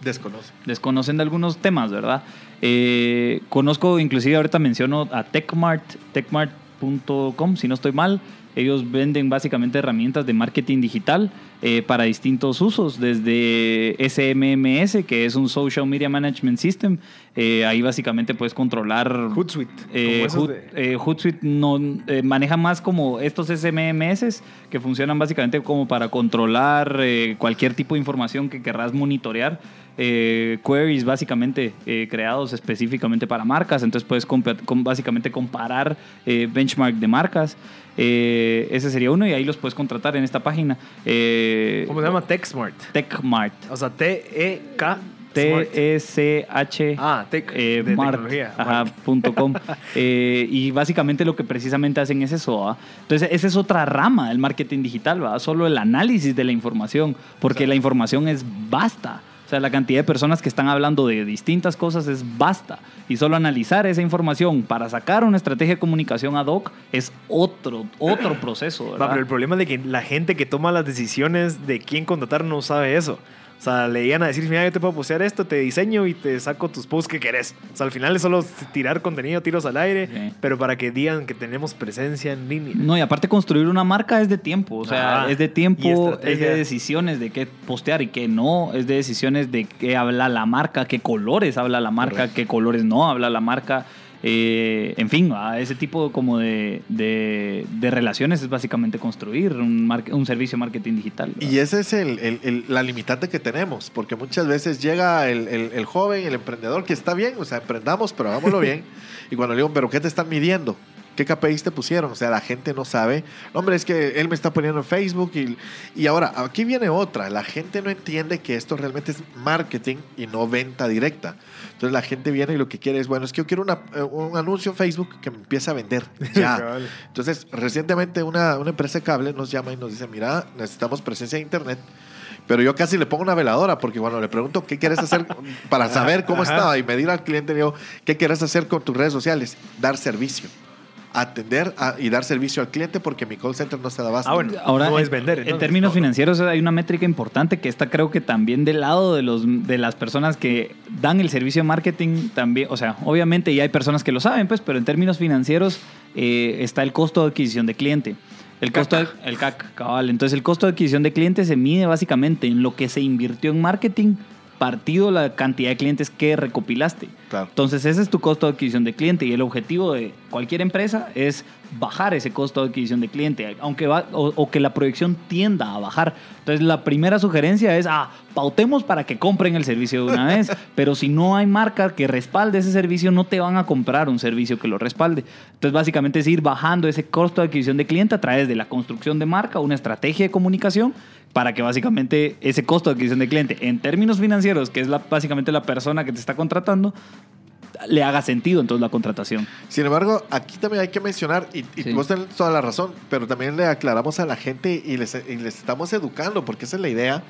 [SPEAKER 3] Desconoce.
[SPEAKER 2] desconocen de algunos temas, ¿verdad? Eh, conozco, inclusive ahorita menciono a TechMart, techmart.com, si no estoy mal. Ellos venden básicamente herramientas de marketing digital. eh, para distintos usos, desde SMMS, que es un Social Media Management System. Eh, ahí básicamente puedes controlar...
[SPEAKER 1] Hootsuite.
[SPEAKER 2] Eh, Hoot-
[SPEAKER 1] de-
[SPEAKER 2] Hootsuite no, maneja más como estos SMMS que funcionan básicamente como para controlar cualquier tipo de información que querrás monitorear. Eh, queries básicamente eh, creados específicamente para marcas, entonces puedes compa- com- básicamente comparar eh, benchmark de marcas. Eh, ese sería uno y ahí los puedes contratar en esta página. Eh,
[SPEAKER 1] ¿Cómo se llama? TechSmart.
[SPEAKER 2] TechMart.
[SPEAKER 1] O sea, T-E-K.
[SPEAKER 2] T-E-C-H.
[SPEAKER 1] Ah, Tech.
[SPEAKER 2] eh,
[SPEAKER 1] de
[SPEAKER 2] Mart,
[SPEAKER 1] tecnología.
[SPEAKER 2] ajá, punto com. Eh, y básicamente lo que precisamente hacen es eso. ¿va? Entonces, esa es otra rama del marketing digital, ¿va? solo el análisis de la información, porque la información es vasta. O sea, la cantidad de personas que están hablando de distintas cosas es vasta. Y solo analizar esa información para sacar una estrategia de comunicación ad hoc es otro, otro proceso.
[SPEAKER 1] Pero el problema es de que la gente que toma las decisiones de quién contratar no sabe eso. O sea, le iban a decir, mira, yo te puedo postear esto, te diseño y te saco tus posts que querés. O sea, al final es solo tirar contenido, tiros al aire,
[SPEAKER 2] Sí.
[SPEAKER 1] pero para que digan que tenemos presencia en línea.
[SPEAKER 2] No, y aparte construir una marca es de tiempo, o sea, es de tiempo, es de decisiones de qué postear y qué no, es de decisiones de qué habla la marca, qué colores habla la marca,
[SPEAKER 3] Correcto.
[SPEAKER 2] qué colores no habla la marca, eh, en fin, a ese tipo como de, de- de relaciones es básicamente construir un, mar- un servicio de marketing digital. ¿verdad?
[SPEAKER 3] Y esa es el- el- el- la limitante que tenemos, porque muchas veces llega el, el- el joven, el emprendedor, que está bien, o sea, emprendamos, pero hagámoslo bien. Y cuando le digo, ¿pero qué te están midiendo? ¿Qué KPIs te pusieron? O sea, la gente no sabe. Hombre, es que él me está poniendo en Facebook. Y, y ahora, aquí viene otra. La gente no entiende que esto realmente es marketing y no venta directa. Entonces la gente viene y lo que quiere es, bueno, es que yo quiero una- eh, un anuncio en Facebook que me empiece a vender. Ya. Entonces, recientemente una, una empresa de cable nos llama y nos dice, mira, necesitamos presencia en Internet. Pero yo casi le pongo una veladora porque cuando le pregunto qué quieres hacer para saber cómo está y medir al cliente, le digo, ¿qué quieres hacer con tus redes sociales? Dar servicio. Atender a- y dar servicio al cliente porque mi call center no se da abasto.
[SPEAKER 1] Ah, bueno,
[SPEAKER 2] Ahora,
[SPEAKER 1] no es vender.
[SPEAKER 2] en términos
[SPEAKER 1] No, no.
[SPEAKER 2] financieros hay una métrica importante que está creo que también del lado de, los, de las personas que dan el servicio de marketing también, o sea, obviamente ya hay personas que lo saben, pues, pero en términos financieros eh, está el costo de adquisición de cliente. El costo de- el CAC, cabal. Entonces el costo de adquisición de cliente se mide básicamente en lo que se invirtió en marketing partido la cantidad de clientes que recopilaste.
[SPEAKER 3] Claro.
[SPEAKER 2] Entonces, ese es tu costo de adquisición de cliente y el objetivo de cualquier empresa es bajar ese costo de adquisición de cliente, aunque va, o, o que la proyección tienda a bajar. Entonces, la primera sugerencia es, ah, pautemos para que compren el servicio de una vez, pero si no hay marca que respalde ese servicio, no te van a comprar un servicio que lo respalde. Entonces, básicamente es ir bajando ese costo de adquisición de cliente a través de la construcción de marca, una estrategia de comunicación para que básicamente ese costo de adquisición de cliente, en términos financieros, que es la, básicamente la persona que te está contratando, le haga sentido entonces la contratación.
[SPEAKER 3] Sin embargo, aquí también hay que mencionar, y, y
[SPEAKER 2] Sí.
[SPEAKER 3] vos tenés toda la razón, pero también le aclaramos a la gente y les, y les estamos educando, porque esa es la idea,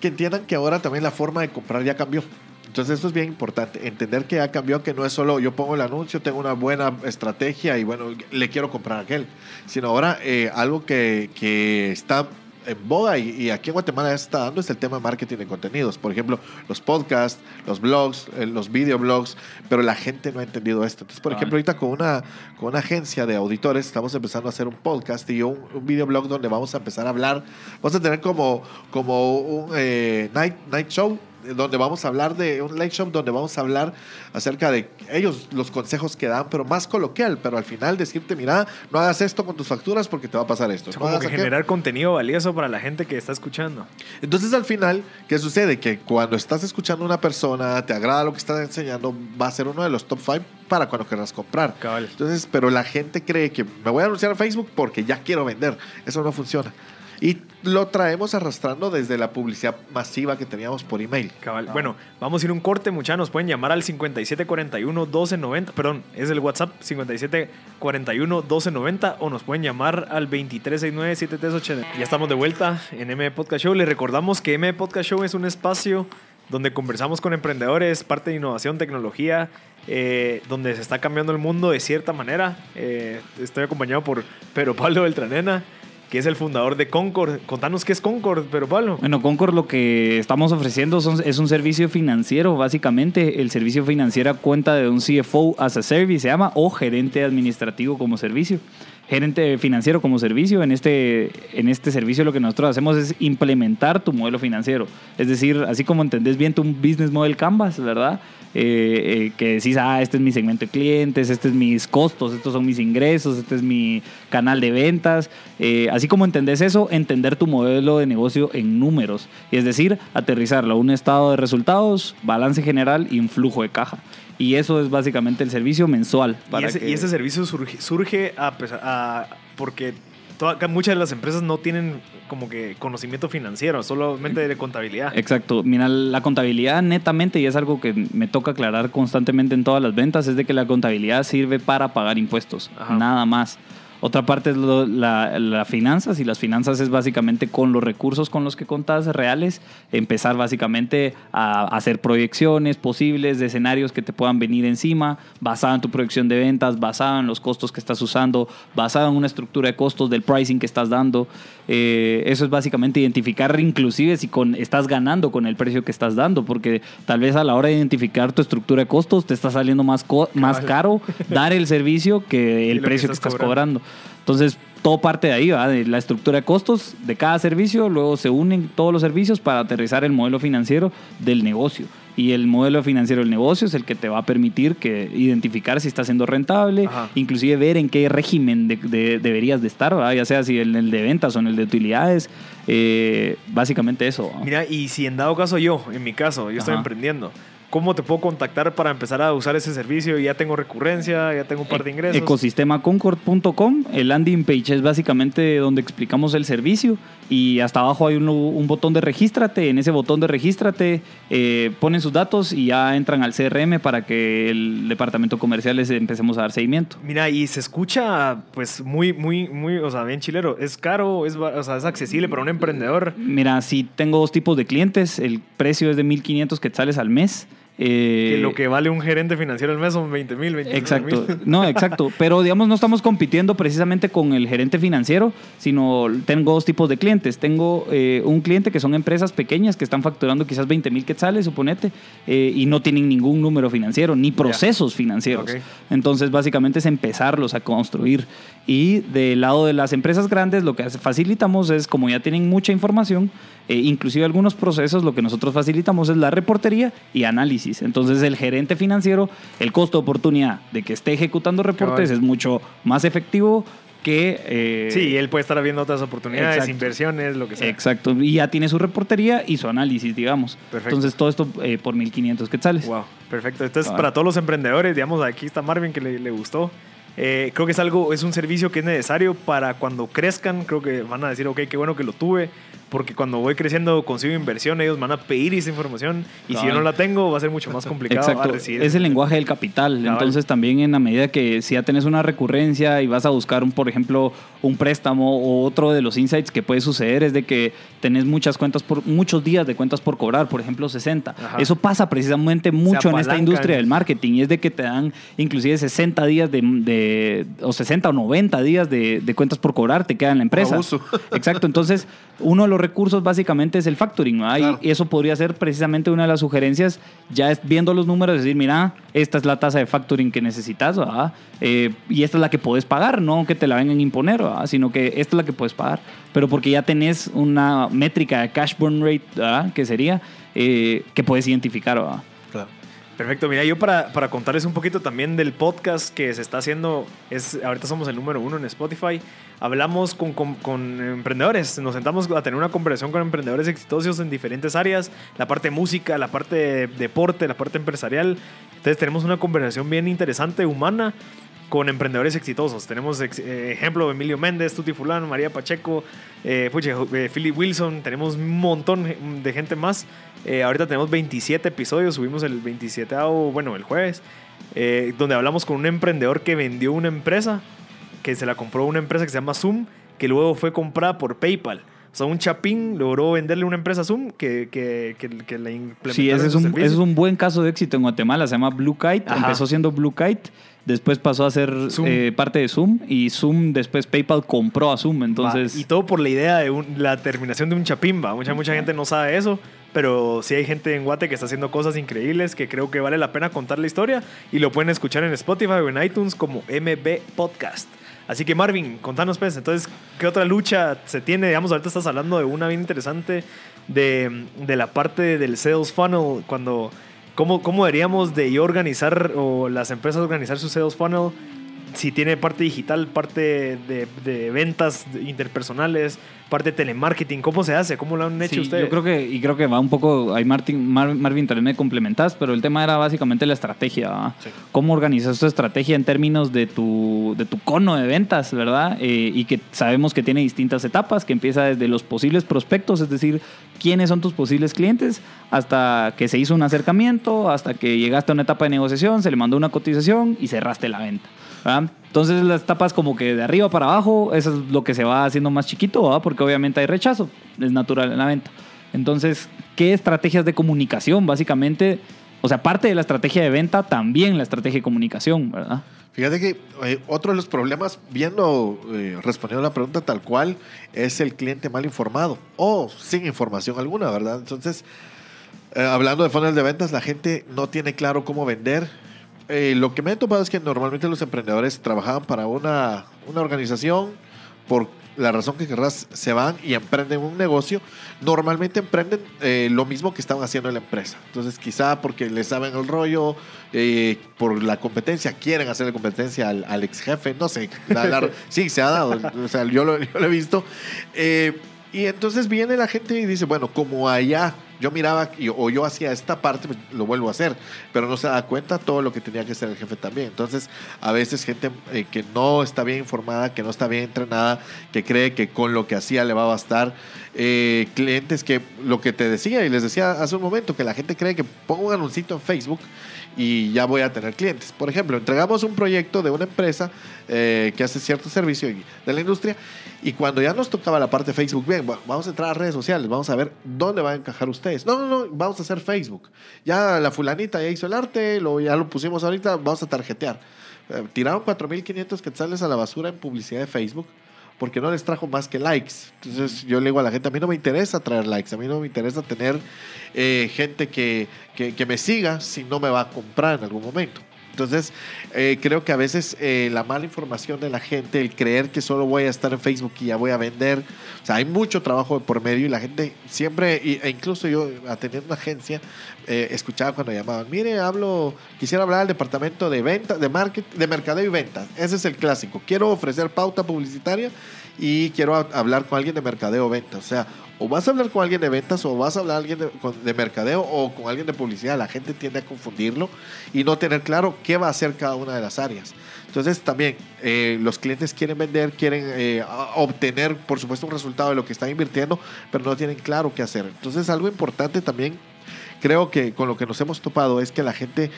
[SPEAKER 3] que entiendan que ahora también la forma de comprar ya cambió. Entonces esto es bien importante, entender que ya cambió, que no es solo yo pongo el anuncio, tengo una buena estrategia y bueno, le quiero comprar a aquel, sino ahora eh, algo que, que está en boga y, y aquí en Guatemala ya se está dando es el tema de marketing de contenidos. Por ejemplo, los podcasts, los blogs, eh, los videoblogs, pero la gente no ha entendido esto. Entonces, por
[SPEAKER 2] Ah.
[SPEAKER 3] ejemplo, ahorita con una, con una agencia de auditores estamos empezando a hacer un podcast y un, un videoblog donde vamos a empezar a hablar. Vamos a tener como, como un eh, night, night show donde vamos a hablar de un show donde vamos a hablar acerca de ellos los consejos que dan pero más coloquial pero al final decirte mira no hagas esto con tus facturas porque te va a pasar esto
[SPEAKER 1] Es
[SPEAKER 3] no
[SPEAKER 1] como que
[SPEAKER 3] aquello".
[SPEAKER 1] generar contenido valioso para la gente que está escuchando.
[SPEAKER 3] Entonces al final, ¿qué sucede? Que cuando estás escuchando a una persona, te agrada lo que está enseñando, va a ser uno de los top 5 para cuando querrás comprar.
[SPEAKER 1] Cabal.
[SPEAKER 3] Entonces, pero la gente cree que me voy a anunciar en Facebook porque ya quiero vender. Eso no funciona. Y lo traemos arrastrando desde la publicidad masiva que teníamos por email.
[SPEAKER 1] Cabal. Bueno, vamos a ir a un corte, muchachos. Nos pueden llamar al 5741-1290. Perdón, es el WhatsApp 5741-1290 o nos pueden llamar al 2369-7380. Ya estamos de vuelta en M Podcast Show. Les recordamos que M Podcast Show es un espacio donde conversamos con emprendedores, parte de innovación, tecnología, eh, donde se está cambiando el mundo de cierta manera. Eh, estoy acompañado por Pedro Pablo Beltranena, que es el fundador de Concord. Contanos qué es Concord, Pedro Pablo.
[SPEAKER 2] Bueno, Concord lo que estamos ofreciendo son- es un servicio financiero, básicamente. El servicio financiero cuenta de un CFO as a service, se llama, o gerente administrativo como servicio. Gerente financiero como servicio. En este, en este servicio lo que nosotros hacemos es implementar tu modelo financiero. Es decir, así como entendés bien tu business model Canvas, ¿verdad? Eh, eh, que decís, ah, este es mi segmento de clientes, este es mis costos, estos son mis ingresos, este es mi canal de ventas. Eh, así como entendés eso, entender tu modelo de negocio en números. Y es decir, aterrizarlo a un estado de resultados, balance general y un flujo de caja. Y eso es básicamente el servicio mensual.
[SPEAKER 1] y, ese, y ese servicio surge, surge a, a, porque muchas de las empresas no tienen como que conocimiento financiero, solamente de contabilidad.
[SPEAKER 2] Exacto. Mira, la contabilidad netamente, y es algo que me toca aclarar constantemente en todas las ventas, es de que la contabilidad sirve para pagar impuestos, nada más. Otra parte es las finanzas y las finanzas es básicamente con los recursos con los que contas reales, empezar básicamente a hacer proyecciones posibles de escenarios que te puedan venir encima, basado en tu proyección de ventas, basado en los costos que estás usando, basado en una estructura de costos del pricing que estás dando. Eh, eso es básicamente identificar inclusive si con, estás ganando con el precio que estás dando, porque tal vez a la hora de identificar tu estructura de costos te está saliendo más, más caro dar el servicio que el precio que estás cobrando. Entonces, todo parte de ahí, ¿va? de la estructura de costos de cada servicio, luego se unen todos los servicios para aterrizar el modelo financiero del negocio. Y el modelo financiero del negocio es el que te va a permitir que identificar si está siendo rentable, inclusive ver en qué régimen deberías de estar, ya sea si en el de ventas o en el de utilidades. Eh, básicamente eso.
[SPEAKER 1] Mira, y si en dado caso yo, en mi caso, yo estoy emprendiendo, ¿Cómo te puedo contactar para empezar a usar ese servicio? Ya tengo recurrencia, ya tengo un par de ingresos.
[SPEAKER 2] Ecosistemaconcord.com, el landing page es básicamente donde explicamos el servicio y hasta abajo hay un, botón de regístrate. En ese botón de regístrate eh, ponen sus datos y ya entran al CRM para que el departamento comercial les empecemos a dar seguimiento.
[SPEAKER 1] Mira, y se escucha pues muy, muy, muy, o sea, bien chilero. ¿Es caro? ¿Es, o sea, ¿es accesible para un emprendedor?
[SPEAKER 2] Mira, si tengo dos tipos de clientes. El precio es de 1.500 quetzales al mes.
[SPEAKER 1] Eh, que lo que vale un gerente financiero al mes son 20 mil,
[SPEAKER 2] Exacto, no, exacto. Pero digamos, no estamos compitiendo precisamente con el gerente financiero, sino tengo dos tipos de clientes. Tengo eh, un cliente que son empresas pequeñas que están facturando quizás 20 mil quetzales, suponete, eh, y no tienen ningún número financiero, ni procesos financieros. Entonces, básicamente es empezarlos a construir. Y del lado de las empresas grandes, lo que facilitamos es, como ya tienen mucha información, inclusive algunos procesos, lo que nosotros facilitamos es la reportería y análisis entonces el gerente financiero, el costo de oportunidad de que esté ejecutando reportes es mucho más efectivo que...
[SPEAKER 1] Eh, sí, él puede estar viendo otras oportunidades, inversiones, lo que sea.
[SPEAKER 2] Exacto, y ya tiene su reportería y su análisis, digamos. Perfecto. Entonces todo esto eh, por 1500 quetzales.
[SPEAKER 1] Wow, perfecto. Entonces para todos los emprendedores, digamos, aquí está Marvin que le, gustó. Eh, creo que es algo, es un servicio que es necesario para cuando crezcan. Creo que van a decir, ok, qué bueno que lo tuve porque cuando voy creciendo consigo inversión, ellos van a pedir esa información y si yo no la tengo va a ser mucho más complicado
[SPEAKER 2] Exacto. Es el lenguaje del capital. Entonces también en la medida que si ya tenés una recurrencia y vas a buscar, un, por ejemplo, un préstamo o otro de los insights que puede suceder es de que tenés muchas cuentas por muchos días de cuentas por cobrar, por ejemplo 60. Eso pasa precisamente mucho en esta industria del marketing y es de que te dan inclusive 60 días de, o 60 o 90 días de, cuentas por cobrar, te queda en la empresa. Exacto. Entonces uno de los recursos básicamente es el factoring, y, eso podría ser precisamente una de las sugerencias, ya es, viendo los números, decir, mira, esta es la tasa de factoring que necesitas, eh, y esta es la que puedes pagar, no que te la vengan a imponer, sino que esta es la que puedes pagar, pero porque ya tenés una métrica de cash burn rate, que sería, eh, que puedes identificar.
[SPEAKER 1] Perfecto, mira, yo para, para, contarles un poquito también del podcast que se está haciendo, es ahorita somos el número uno en Spotify, hablamos con, con, con, emprendedores, nos sentamos a tener una conversación con emprendedores exitosos en diferentes áreas, la parte música, la parte de deporte, la parte empresarial, entonces tenemos una conversación bien interesante, humana, con emprendedores exitosos. Tenemos eh, ejemplo de Emilio Méndez, Tuti Fulano, María Pacheco, eh, eh, Philip Wilson, tenemos un montón de gente más. ahorita tenemos 27 episodios, subimos el 27, bueno, el jueves, donde hablamos con un emprendedor que vendió una empresa, que se la compró una empresa que se llama Zoom, que luego fue comprada por PayPal. O sea, un chapín logró venderle una empresa Zoom que, que, que, la implementó.
[SPEAKER 2] Sí, ese es, un, ese es un buen caso de éxito en Guatemala. Se llama Blue Kite. Empezó siendo Blue Kite Después pasó a ser eh, parte de Zoom y Zoom después PayPal compró a Zoom. Entonces...
[SPEAKER 1] y todo por la idea de la terminación de un chapimba. Mucha, mucha gente no sabe eso, pero sí hay gente en Guate que está haciendo cosas increíbles que creo que vale la pena contar la historia y lo pueden escuchar en Spotify o en iTunes como MB Podcast. Así que Marvin, contanos pues, entonces, ¿qué otra lucha se tiene? Digamos, ahorita estás hablando de una bien interesante de, de la parte del sales funnel, cuando, ¿cómo, ¿cómo deberíamos de organizar o las empresas organizar su sales funnel? Si tiene parte digital, parte de, de ventas interpersonales, parte de telemarketing, ¿cómo se hace? ¿Cómo lo han hecho
[SPEAKER 2] Sí,
[SPEAKER 1] ustedes?
[SPEAKER 2] Yo creo que, y creo que va un poco, ahí Martin, Mar- Marvin también me complementas, pero el tema era básicamente la estrategia. Cómo organizas tu estrategia en términos de tu, de tu cono de ventas, ¿verdad? Eh, y que sabemos que tiene distintas etapas, que empieza desde los posibles prospectos, es decir, quiénes son tus posibles clientes, hasta que se hizo un acercamiento, hasta que llegaste a una etapa de negociación, se le mandó una cotización y cerraste la venta. Entonces las etapas como que de arriba para abajo, eso es lo que se va haciendo más chiquito, ¿verdad? porque obviamente hay rechazo, es natural en la venta. Entonces, ¿qué estrategias de comunicación? Básicamente, o sea, parte de la estrategia de venta, también la estrategia de comunicación, ¿verdad?
[SPEAKER 3] Fíjate que eh, otro de los problemas, viendo, eh, respondiendo a la pregunta tal cual, es el cliente mal informado o sin información alguna, ¿verdad? Entonces, eh, hablando de funnel de ventas, la gente no tiene claro cómo vender. Lo que me he topado es que normalmente los emprendedores trabajaban para una, una organización, por la razón que querrás, se van y emprenden un negocio. Normalmente emprenden eh, lo mismo que estaban haciendo en la empresa. Entonces, quizá porque les saben el rollo, eh, por la competencia, quieren hacerle competencia al, al ex jefe, no sé. la- la- sí, se ha dado. O sea, yo lo, yo lo he visto. Eh, y entonces viene la gente y dice, bueno, como allá yo miraba y- o yo hacía esta parte, pues, lo vuelvo a hacer, pero no se da cuenta todo lo que tenía que hacer el jefe también. Entonces, a veces gente eh, que no está bien informada, que no está bien entrenada, que cree que con lo que hacía le va a bastar. Eh, clientes que, lo que te decía y les decía hace un momento, que la gente cree que pongo un anuncito en Facebook y ya voy a tener clientes. Por ejemplo, entregamos un proyecto de una empresa eh, que hace cierto servicio de la industria y cuando ya nos tocaba la parte de Facebook, bien, va- vamos a entrar a redes sociales, vamos a ver dónde va a encajar ustedes. No, no, no, vamos a hacer Facebook. Ya la fulanita ya hizo el arte, lo, ya lo pusimos ahorita, vamos a tarjetear. Eh, tiraron 4.500 quetzales a la basura en publicidad de Facebook porque no les trajo más que likes. Entonces yo le digo a la gente, a mí no me interesa traer likes, a mí no me interesa tener eh, gente que, que me siga si no me va a comprar en algún momento. Entonces, eh, creo que a veces eh, la mala información de la gente, el creer que solo voy a estar en Facebook y ya voy a vender, o sea, hay mucho trabajo de por medio y la gente siempre, e incluso yo atendiendo una agencia, eh, escuchaba cuando llamaban, mire, hablo, quisiera hablar al departamento de venta, de marketing, de mercadeo y ventas. Ese es el clásico. Quiero ofrecer pauta publicitaria y quiero hablar con alguien de mercadeo o venta. O sea, o vas a hablar con alguien de ventas o vas a hablar alguien de, con- de mercadeo o con alguien de publicidad. La gente tiende a confundirlo y no tener claro qué va a hacer cada una de las áreas. Entonces también eh, los clientes quieren vender, quieren eh, obtener, por supuesto, un resultado de lo que están invirtiendo, pero no tienen claro qué hacer. Entonces algo importante también creo que con lo que nos hemos topado es que la gente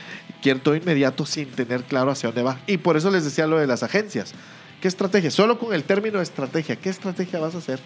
[SPEAKER 3] quiere todo inmediato sin tener claro hacia dónde va. Y por eso les decía lo de las agencias. ¿Qué estrategia? Solo con el término estrategia. ¿Qué estrategia vas a hacer?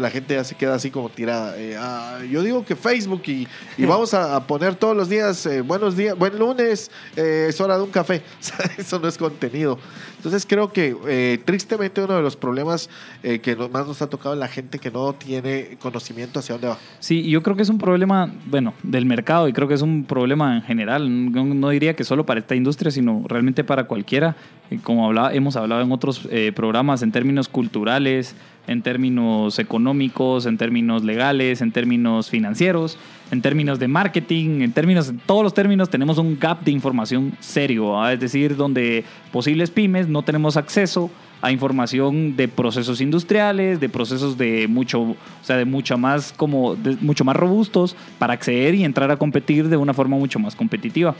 [SPEAKER 3] La gente ya se queda así como tirada. Eh, ah, yo digo que Facebook y, y vamos a, poner todos los días, eh, buenos días, buen lunes, eh, es hora de un café. Eso no es contenido. Entonces creo que tristemente uno de los problemas que más nos ha tocado es la gente que no tiene conocimiento hacia dónde va.
[SPEAKER 2] Sí, yo creo que es un problema, bueno, del mercado y creo que es un problema en general. No, diría que solo para esta industria, sino realmente para cualquiera. Como hablaba, hemos hablado en otros programas en términos culturales, en términos económicos, en términos legales, en términos financieros, en términos de marketing, en términos, en todos los términos tenemos un gap de información serio, ¿ah? es decir, donde posibles pymes no tenemos acceso a información de procesos industriales, de procesos de mucho, o sea, de mucho más como de mucho más robustos para acceder y entrar a competir de una forma mucho más competitiva.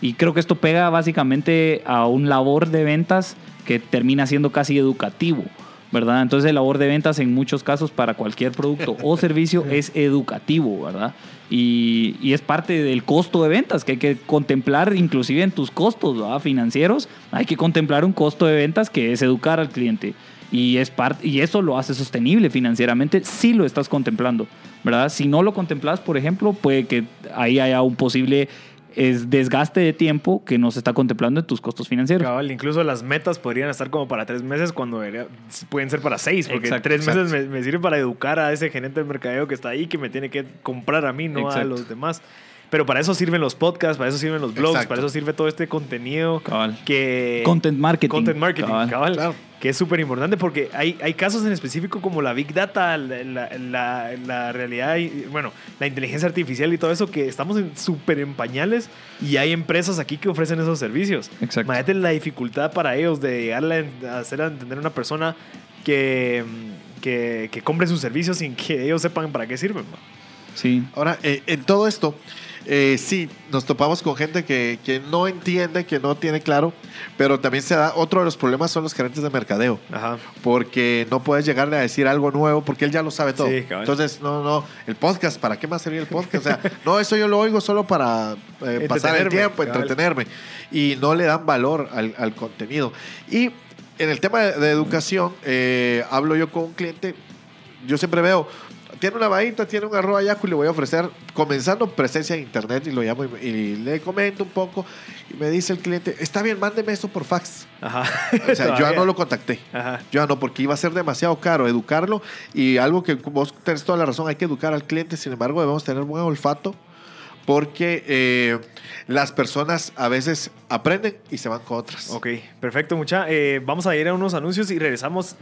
[SPEAKER 2] Y creo que esto pega básicamente a un labor de ventas que termina siendo casi educativo. ¿Verdad? Entonces el labor de ventas en muchos casos para cualquier producto o servicio es educativo, ¿verdad? Y, y es parte del costo de ventas que hay que contemplar inclusive en tus costos ¿verdad? financieros. Hay que contemplar un costo de ventas que es educar al cliente. Y, es parte, y eso lo hace sostenible financieramente si lo estás contemplando, ¿verdad? Si no lo contemplas, por ejemplo, puede que ahí haya un posible es desgaste de tiempo que no se está contemplando en tus costos financieros.
[SPEAKER 1] Cabal, incluso las metas podrían estar como para tres meses cuando debería- pueden ser para seis, porque
[SPEAKER 2] Exacto,
[SPEAKER 1] tres
[SPEAKER 2] exacto.
[SPEAKER 1] meses me, me sirve para educar a ese gerente de mercadeo que está ahí, que me tiene que comprar a mí, no a los demás. Pero para eso sirven los podcasts, para eso sirven los blogs,
[SPEAKER 3] Exacto.
[SPEAKER 1] para eso sirve todo este contenido
[SPEAKER 2] Cabal.
[SPEAKER 1] que...
[SPEAKER 2] Content marketing.
[SPEAKER 1] Content marketing,
[SPEAKER 2] cabal.
[SPEAKER 1] cabal.
[SPEAKER 3] Claro.
[SPEAKER 1] Que es súper importante porque hay, hay casos en específico como la Big Data, la, la- la- la realidad, y, bueno, la inteligencia artificial y todo eso, que estamos en- súper en pañales y hay empresas aquí que ofrecen esos servicios.
[SPEAKER 2] Exacto.
[SPEAKER 1] Imagínate la dificultad para ellos de llegarle a hacer a entender a una persona que, que, que compre sus servicios sin que ellos sepan para qué sirven. ¿no?
[SPEAKER 2] Sí.
[SPEAKER 3] Ahora, eh, en todo esto, eh, sí, nos topamos con gente que, que no entiende, que no tiene claro, pero también se da, otro de los problemas son los gerentes de mercadeo,
[SPEAKER 1] Ajá.
[SPEAKER 3] porque no puedes llegarle a decir algo nuevo porque él ya lo sabe todo.
[SPEAKER 1] Sí.
[SPEAKER 3] Entonces, no, no, el podcast, ¿para qué más servir el podcast? O sea, no, eso yo lo oigo solo para eh, pasar el tiempo,
[SPEAKER 1] cabal.
[SPEAKER 3] entretenerme, y no le dan valor al, al contenido. Y en el tema de, de educación, eh, hablo yo con un cliente, yo siempre veo, tiene una bahita, tiene un arroba yaco y le voy a ofrecer, comenzando presencia en internet y lo llamo y, y le comento un poco y me dice el cliente, está bien, mándeme esto por fax.
[SPEAKER 1] Ajá.
[SPEAKER 3] O sea, yo ya no lo contacté.
[SPEAKER 1] Ajá.
[SPEAKER 3] Yo ya no, porque iba a ser demasiado caro educarlo y algo que vos tenés toda la razón, hay que educar al cliente, sin embargo debemos tener buen olfato porque eh, las personas a veces aprenden y se van con otras.
[SPEAKER 1] Ok, perfecto, mucha. Eh, vamos a ir a unos anuncios y regresamos.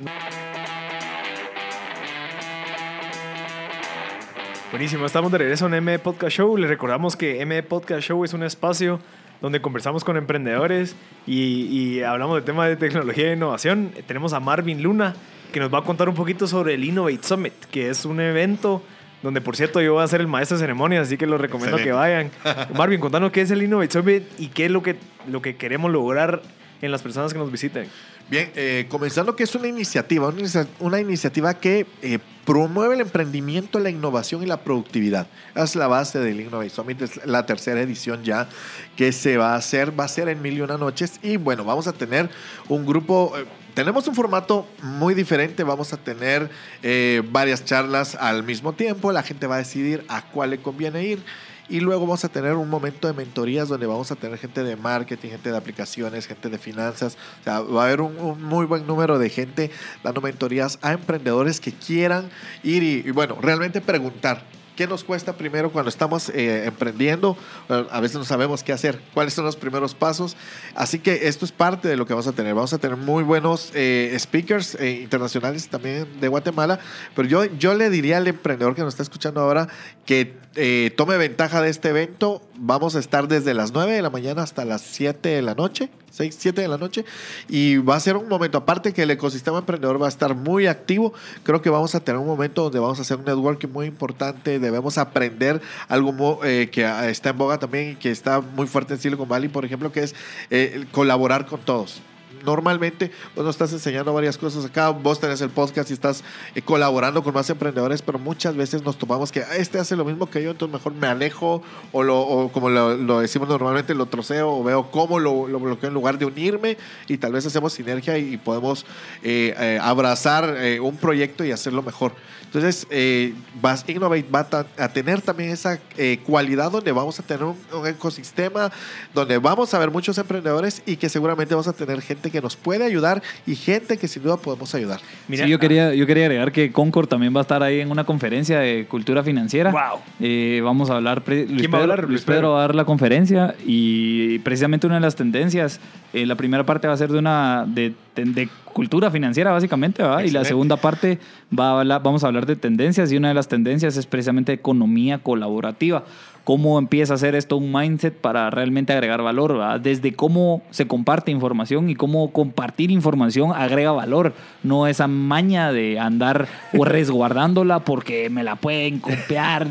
[SPEAKER 1] Buenísimo, estamos de regreso en M Podcast Show. Les recordamos que M Podcast Show es un espacio donde conversamos con emprendedores y, y hablamos de temas de tecnología e innovación. Tenemos a Marvin Luna, que nos va a contar un poquito sobre el Innovate Summit, que es un evento donde, por cierto, yo voy a ser el maestro de ceremonias, así que los recomiendo que vayan. Marvin, contanos qué es el Innovate Summit y qué es lo que, lo que queremos lograr en las personas que nos visiten.
[SPEAKER 3] Bien, eh, comenzando que es una iniciativa, una, inicia- una iniciativa que eh, promueve el emprendimiento, la innovación y la productividad. Es la base del Innovate Summit, es la tercera edición ya que se va a hacer, va a ser en mil y una noches y bueno, vamos a tener un grupo... eh, tenemos un formato muy diferente, vamos a tener eh, varias charlas al mismo tiempo, la gente va a decidir a cuál le conviene ir. Y luego vamos a tener un momento de mentorías donde vamos a tener gente de marketing, gente de aplicaciones, gente de finanzas. O sea, va a haber un, muy buen número de gente dando mentorías a emprendedores que quieran ir y, bueno, realmente preguntar. ¿Qué nos cuesta primero cuando estamos eh, emprendiendo? A veces no sabemos qué hacer. ¿Cuáles son los primeros pasos? Así que esto es parte de lo que vamos a tener. Vamos a tener muy buenos eh, speakers eh, internacionales también de Guatemala. Pero yo, yo le diría al emprendedor que nos está escuchando ahora que eh, tome ventaja de este evento. Vamos a estar desde las 9 de la mañana hasta las 7 de la noche, 6, 7 de la noche. Y va a ser un momento, aparte que el ecosistema emprendedor va a estar muy activo, creo que vamos a tener un momento donde vamos a hacer un networking muy importante. Debemos aprender algo eh, que ah, está en boga también y que está muy fuerte en Silicon Valley, por ejemplo, que es eh, colaborar con todos normalmente vos nos estás enseñando varias cosas acá, vos tenés el podcast y estás eh, colaborando con más emprendedores, pero muchas veces nos tomamos que "Ah, este hace lo mismo que yo, entonces mejor me alejo o, lo, o como lo, decimos normalmente, lo troceo o veo cómo lo, lo bloqueo en lugar de unirme y tal vez hacemos sinergia y, podemos eh, eh, abrazar eh, un proyecto y hacerlo mejor. Entonces, eh, vas, Innovate va a, tener también esa eh, cualidad donde vamos a tener un, un ecosistema, donde vamos a ver muchos emprendedores y que seguramente vamos a tener gente que nos puede ayudar y gente que sin duda podemos ayudar.
[SPEAKER 1] Mira,
[SPEAKER 2] sí, yo quería, yo quería agregar que Concord también va a estar ahí en una conferencia de cultura financiera.
[SPEAKER 1] Wow.
[SPEAKER 2] Eh, vamos a hablar. pre- Luis
[SPEAKER 1] ¿Quién va a
[SPEAKER 2] Pedro-
[SPEAKER 1] hablar?
[SPEAKER 2] Luis
[SPEAKER 1] Luis
[SPEAKER 2] Pedro
[SPEAKER 1] Pedro.
[SPEAKER 2] va a dar la conferencia y precisamente una de las tendencias. eh, la primera parte va a ser de una de, de- cultura financiera, básicamente, ¿verdad? Y la
[SPEAKER 1] Excelente.
[SPEAKER 2] segunda parte va a hablar- vamos a hablar de tendencias y una de las tendencias es precisamente economía colaborativa. Cómo empieza a ser esto un mindset para realmente agregar valor, ¿verdad? Desde cómo se comparte información y cómo compartir información agrega valor. No esa maña de andar o resguardándola porque me la pueden copiar.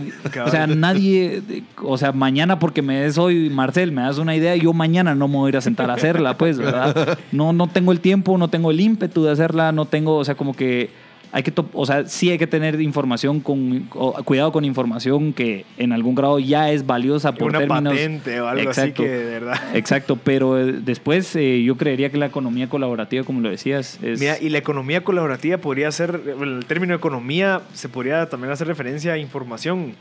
[SPEAKER 2] O sea, nadie, o sea, mañana porque me des hoy, Marcel, me das una idea, yo mañana no me voy a ir a sentar a hacerla, pues, ¿verdad? No, no tengo el tiempo, no tengo el ímpetu de hacerla, no tengo, o sea, como que hay que, o sea, sí hay que tener información con, cuidado con información que en algún grado ya es valiosa por
[SPEAKER 1] una
[SPEAKER 2] términos.
[SPEAKER 1] patente o algo
[SPEAKER 2] Exacto.
[SPEAKER 1] así que de verdad.
[SPEAKER 2] Exacto, pero eh, después eh, yo creería que la economía colaborativa, como lo decías, es...
[SPEAKER 1] Mira, y la economía colaborativa podría ser, el término economía se podría también hacer referencia a información.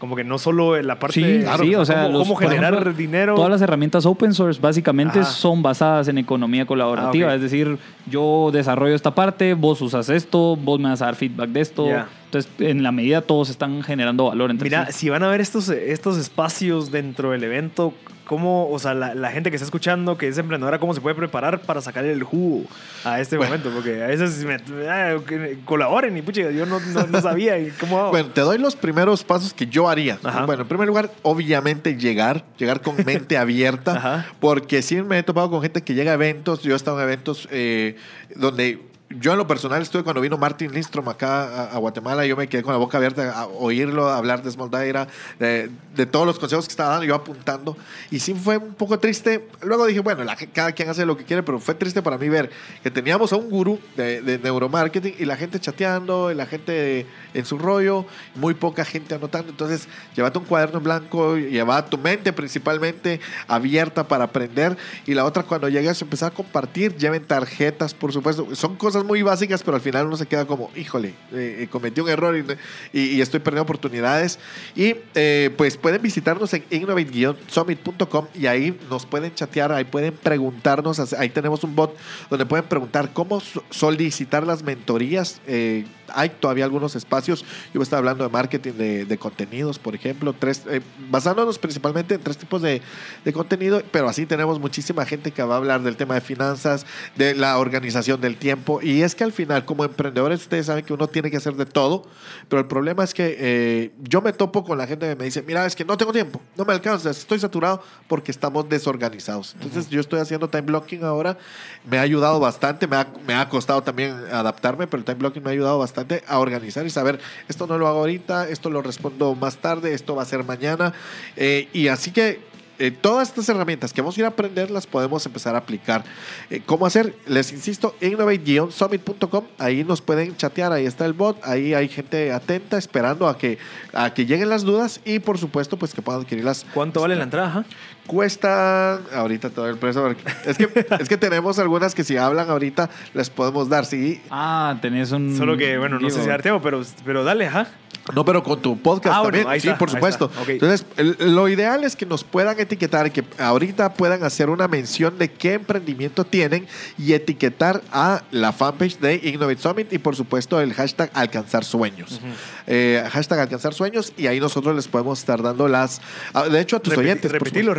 [SPEAKER 1] Como que no solo la parte
[SPEAKER 2] Sí,
[SPEAKER 1] de
[SPEAKER 2] claro. sí, o sea,
[SPEAKER 1] cómo,
[SPEAKER 2] los-
[SPEAKER 1] cómo
[SPEAKER 2] por
[SPEAKER 1] generar
[SPEAKER 2] ejemplo,
[SPEAKER 1] dinero.
[SPEAKER 2] Todas las herramientas open source básicamente
[SPEAKER 1] Ajá.
[SPEAKER 2] son basadas en economía colaborativa.
[SPEAKER 1] Ah.
[SPEAKER 2] Es decir, yo desarrollo esta parte, vos usas esto, vos me vas a dar feedback de esto. Entonces, en la medida todos están generando valor entre
[SPEAKER 1] Mira,
[SPEAKER 2] sí.
[SPEAKER 1] si van a ver estos, estos espacios dentro del evento, ¿cómo, o sea, la, la gente que está escuchando, que es emprendedora, cómo se puede preparar para sacarle el jugo a este
[SPEAKER 3] Bueno.
[SPEAKER 1] momento? Porque a veces me, ah, colaboren y pucha, yo no, no, no sabía y cómo hago.
[SPEAKER 3] Bueno, te doy los primeros pasos que yo haría.
[SPEAKER 1] Ajá.
[SPEAKER 3] Bueno, en primer lugar, obviamente llegar, llegar con mente abierta,
[SPEAKER 1] Ajá.
[SPEAKER 3] porque sí me he topado con gente que llega a eventos, yo he estado en eventos eh, donde yo en lo personal estuve cuando vino Martin Lindstrom acá a, Guatemala, yo me quedé con la boca abierta a oírlo hablar de Small Daira, de, de todos los consejos que estaba dando, yo apuntando, y sí fue un poco triste. Luego dije, bueno, la- cada quien hace lo que quiere, pero fue triste para mí ver que teníamos a un gurú de, de neuromarketing y la gente chateando, y la gente en su rollo, muy poca gente anotando. Entonces, llévate un cuaderno en blanco, lleva tu mente principalmente abierta para aprender. Y la otra, cuando llegues a empezar a compartir, lleven tarjetas, por supuesto. Son cosas muy básicas, pero al final uno se queda como, híjole, eh, eh, cometí un error y, estoy perdiendo oportunidades. Y eh, pues pueden visitarnos en innovate-summit.com y ahí nos pueden chatear, ahí pueden preguntarnos. Ahí tenemos un bot donde pueden preguntar cómo so- solicitar las mentorías. Eh, hay todavía algunos espacios. Yo voy a estar hablando de marketing de, de contenidos, por ejemplo, tres, eh, basándonos principalmente en tres tipos de, de contenido, pero así tenemos muchísima gente que va a hablar del tema de finanzas, de la organización del tiempo. Y es que al final, como emprendedores, ustedes saben que uno tiene que hacer de todo, pero el problema es que eh, yo me topo con la gente que me dice, mira, es que no tengo tiempo, no me alcanza, estoy saturado porque estamos desorganizados. Entonces yo estoy haciendo time blocking ahora, me ha ayudado bastante, me ha, me ha costado también adaptarme, pero el time blocking me ha ayudado bastante a organizar y saber, esto no lo hago ahorita, esto lo respondo más tarde, esto va a ser mañana. Eh, y así que eh, todas estas herramientas que vamos a ir a aprender las podemos empezar a aplicar. Eh, ¿Cómo hacer? Les insisto, innovate-summit.com, ahí nos pueden chatear, ahí está el bot, ahí hay gente atenta esperando a que, a que lleguen las dudas y por supuesto pues que puedan adquirirlas.
[SPEAKER 1] ¿Cuánto vale la entrada?
[SPEAKER 3] Cuesta, ahorita todo el precio, porque es que, es que tenemos algunas que si hablan ahorita les podemos dar, sí.
[SPEAKER 2] Ah, tenés un.
[SPEAKER 1] Solo que, bueno, no sé si dar tiempo, pero, pero dale, ajá.
[SPEAKER 3] No, pero con tu podcast
[SPEAKER 1] Ah,
[SPEAKER 3] también. sí,
[SPEAKER 1] está,
[SPEAKER 3] por supuesto. Entonces, el- lo ideal es que nos puedan etiquetar y que ahorita puedan hacer una mención de qué emprendimiento tienen y etiquetar a la fanpage de Innovate Summit y, por supuesto, el hashtag alcanzar sueños. Eh, hashtag alcanzar sueños y ahí nosotros les podemos estar dando las. ah, De hecho, a tus
[SPEAKER 1] Repeti-
[SPEAKER 3] oyentes. por
[SPEAKER 1] repetilo,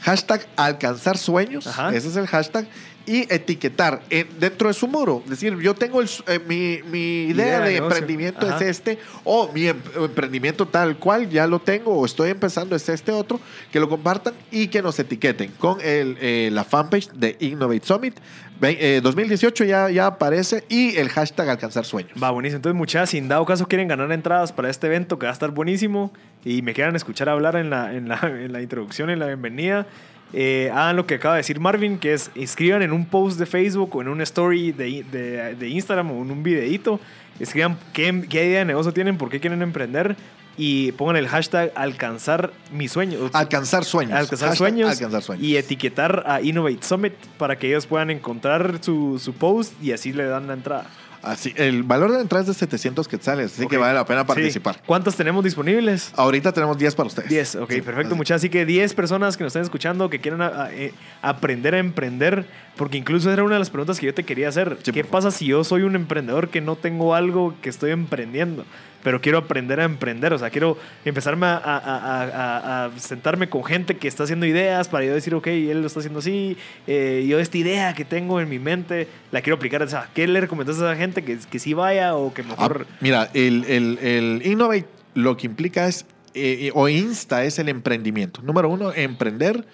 [SPEAKER 3] hashtag alcanzar sueños,
[SPEAKER 1] Ajá.
[SPEAKER 3] ese es el hashtag, y etiquetar en- dentro de su muro. Es decir, yo tengo el eh, mi, mi idea
[SPEAKER 1] Idea de
[SPEAKER 3] emprendimiento
[SPEAKER 1] Ajá.
[SPEAKER 3] es este, o mi em- emprendimiento tal cual ya lo tengo, o estoy empezando es este otro, que lo compartan y que nos etiqueten con el, eh, la fanpage de Innovate Summit. Ve- eh, 2018 ya, ya aparece y el hashtag alcanzar sueños.
[SPEAKER 1] Va, buenísimo. Entonces, muchachas, si en dado caso quieren ganar entradas para este evento que va a estar buenísimo y me quieran escuchar hablar en la, en la, en la introducción, en la bienvenida, eh, hagan lo que acaba de decir Marvin, que es escriban en un post de Facebook o en una story de, de, de Instagram o en un videíto, escriban qué, qué idea de negocio tienen, por qué quieren emprender y pongan el hashtag alcanzar mi sueño.
[SPEAKER 3] Alcanzar sueños.
[SPEAKER 1] Alcanzar
[SPEAKER 3] Hashtag
[SPEAKER 1] sueños,
[SPEAKER 3] Alcanzar sueños.
[SPEAKER 1] y etiquetar a Innovate Summit para que ellos puedan encontrar su, su post y así le dan la entrada.
[SPEAKER 3] Así, el valor de la entrada es de 700 quetzales, así que vale la pena
[SPEAKER 1] Sí.
[SPEAKER 3] participar.
[SPEAKER 1] ¿Cuántos tenemos disponibles?
[SPEAKER 3] Ahorita tenemos 10 para ustedes.
[SPEAKER 1] 10, ok,
[SPEAKER 3] Sí,
[SPEAKER 1] perfecto,
[SPEAKER 3] así.
[SPEAKER 1] muchachos. Así que 10 personas que nos estén escuchando que quieran a- a- eh, aprender a emprender, porque incluso era una de las preguntas que yo te quería hacer.
[SPEAKER 3] Sí,
[SPEAKER 1] ¿Qué pasa si yo soy un emprendedor que no tengo algo que estoy emprendiendo? Pero quiero aprender a emprender, o sea, quiero empezarme a, a- a- a- a sentarme con gente que está haciendo ideas para yo decir, ok, él lo está haciendo así, eh, yo esta idea que tengo en mi mente la quiero aplicar. O sea, ¿qué le recomendás a esa gente que, que sí vaya o que
[SPEAKER 3] Ah,
[SPEAKER 1] mejor...
[SPEAKER 3] mira, el, el, el Innovate lo que implica es, eh, o insta, es el emprendimiento. Número uno, emprender.